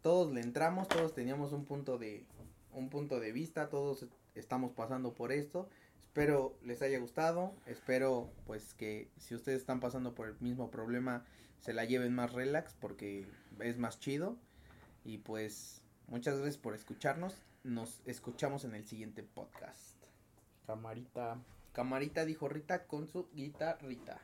Speaker 2: todos le entramos, todos teníamos un punto de un punto de vista, todos estamos pasando por esto. Espero les haya gustado, espero pues que si ustedes están pasando por el mismo problema se la lleven más relax porque es más chido y pues Muchas gracias por escucharnos. Nos escuchamos en el siguiente podcast.
Speaker 3: Camarita.
Speaker 2: Camarita dijo Rita con su guitarrita.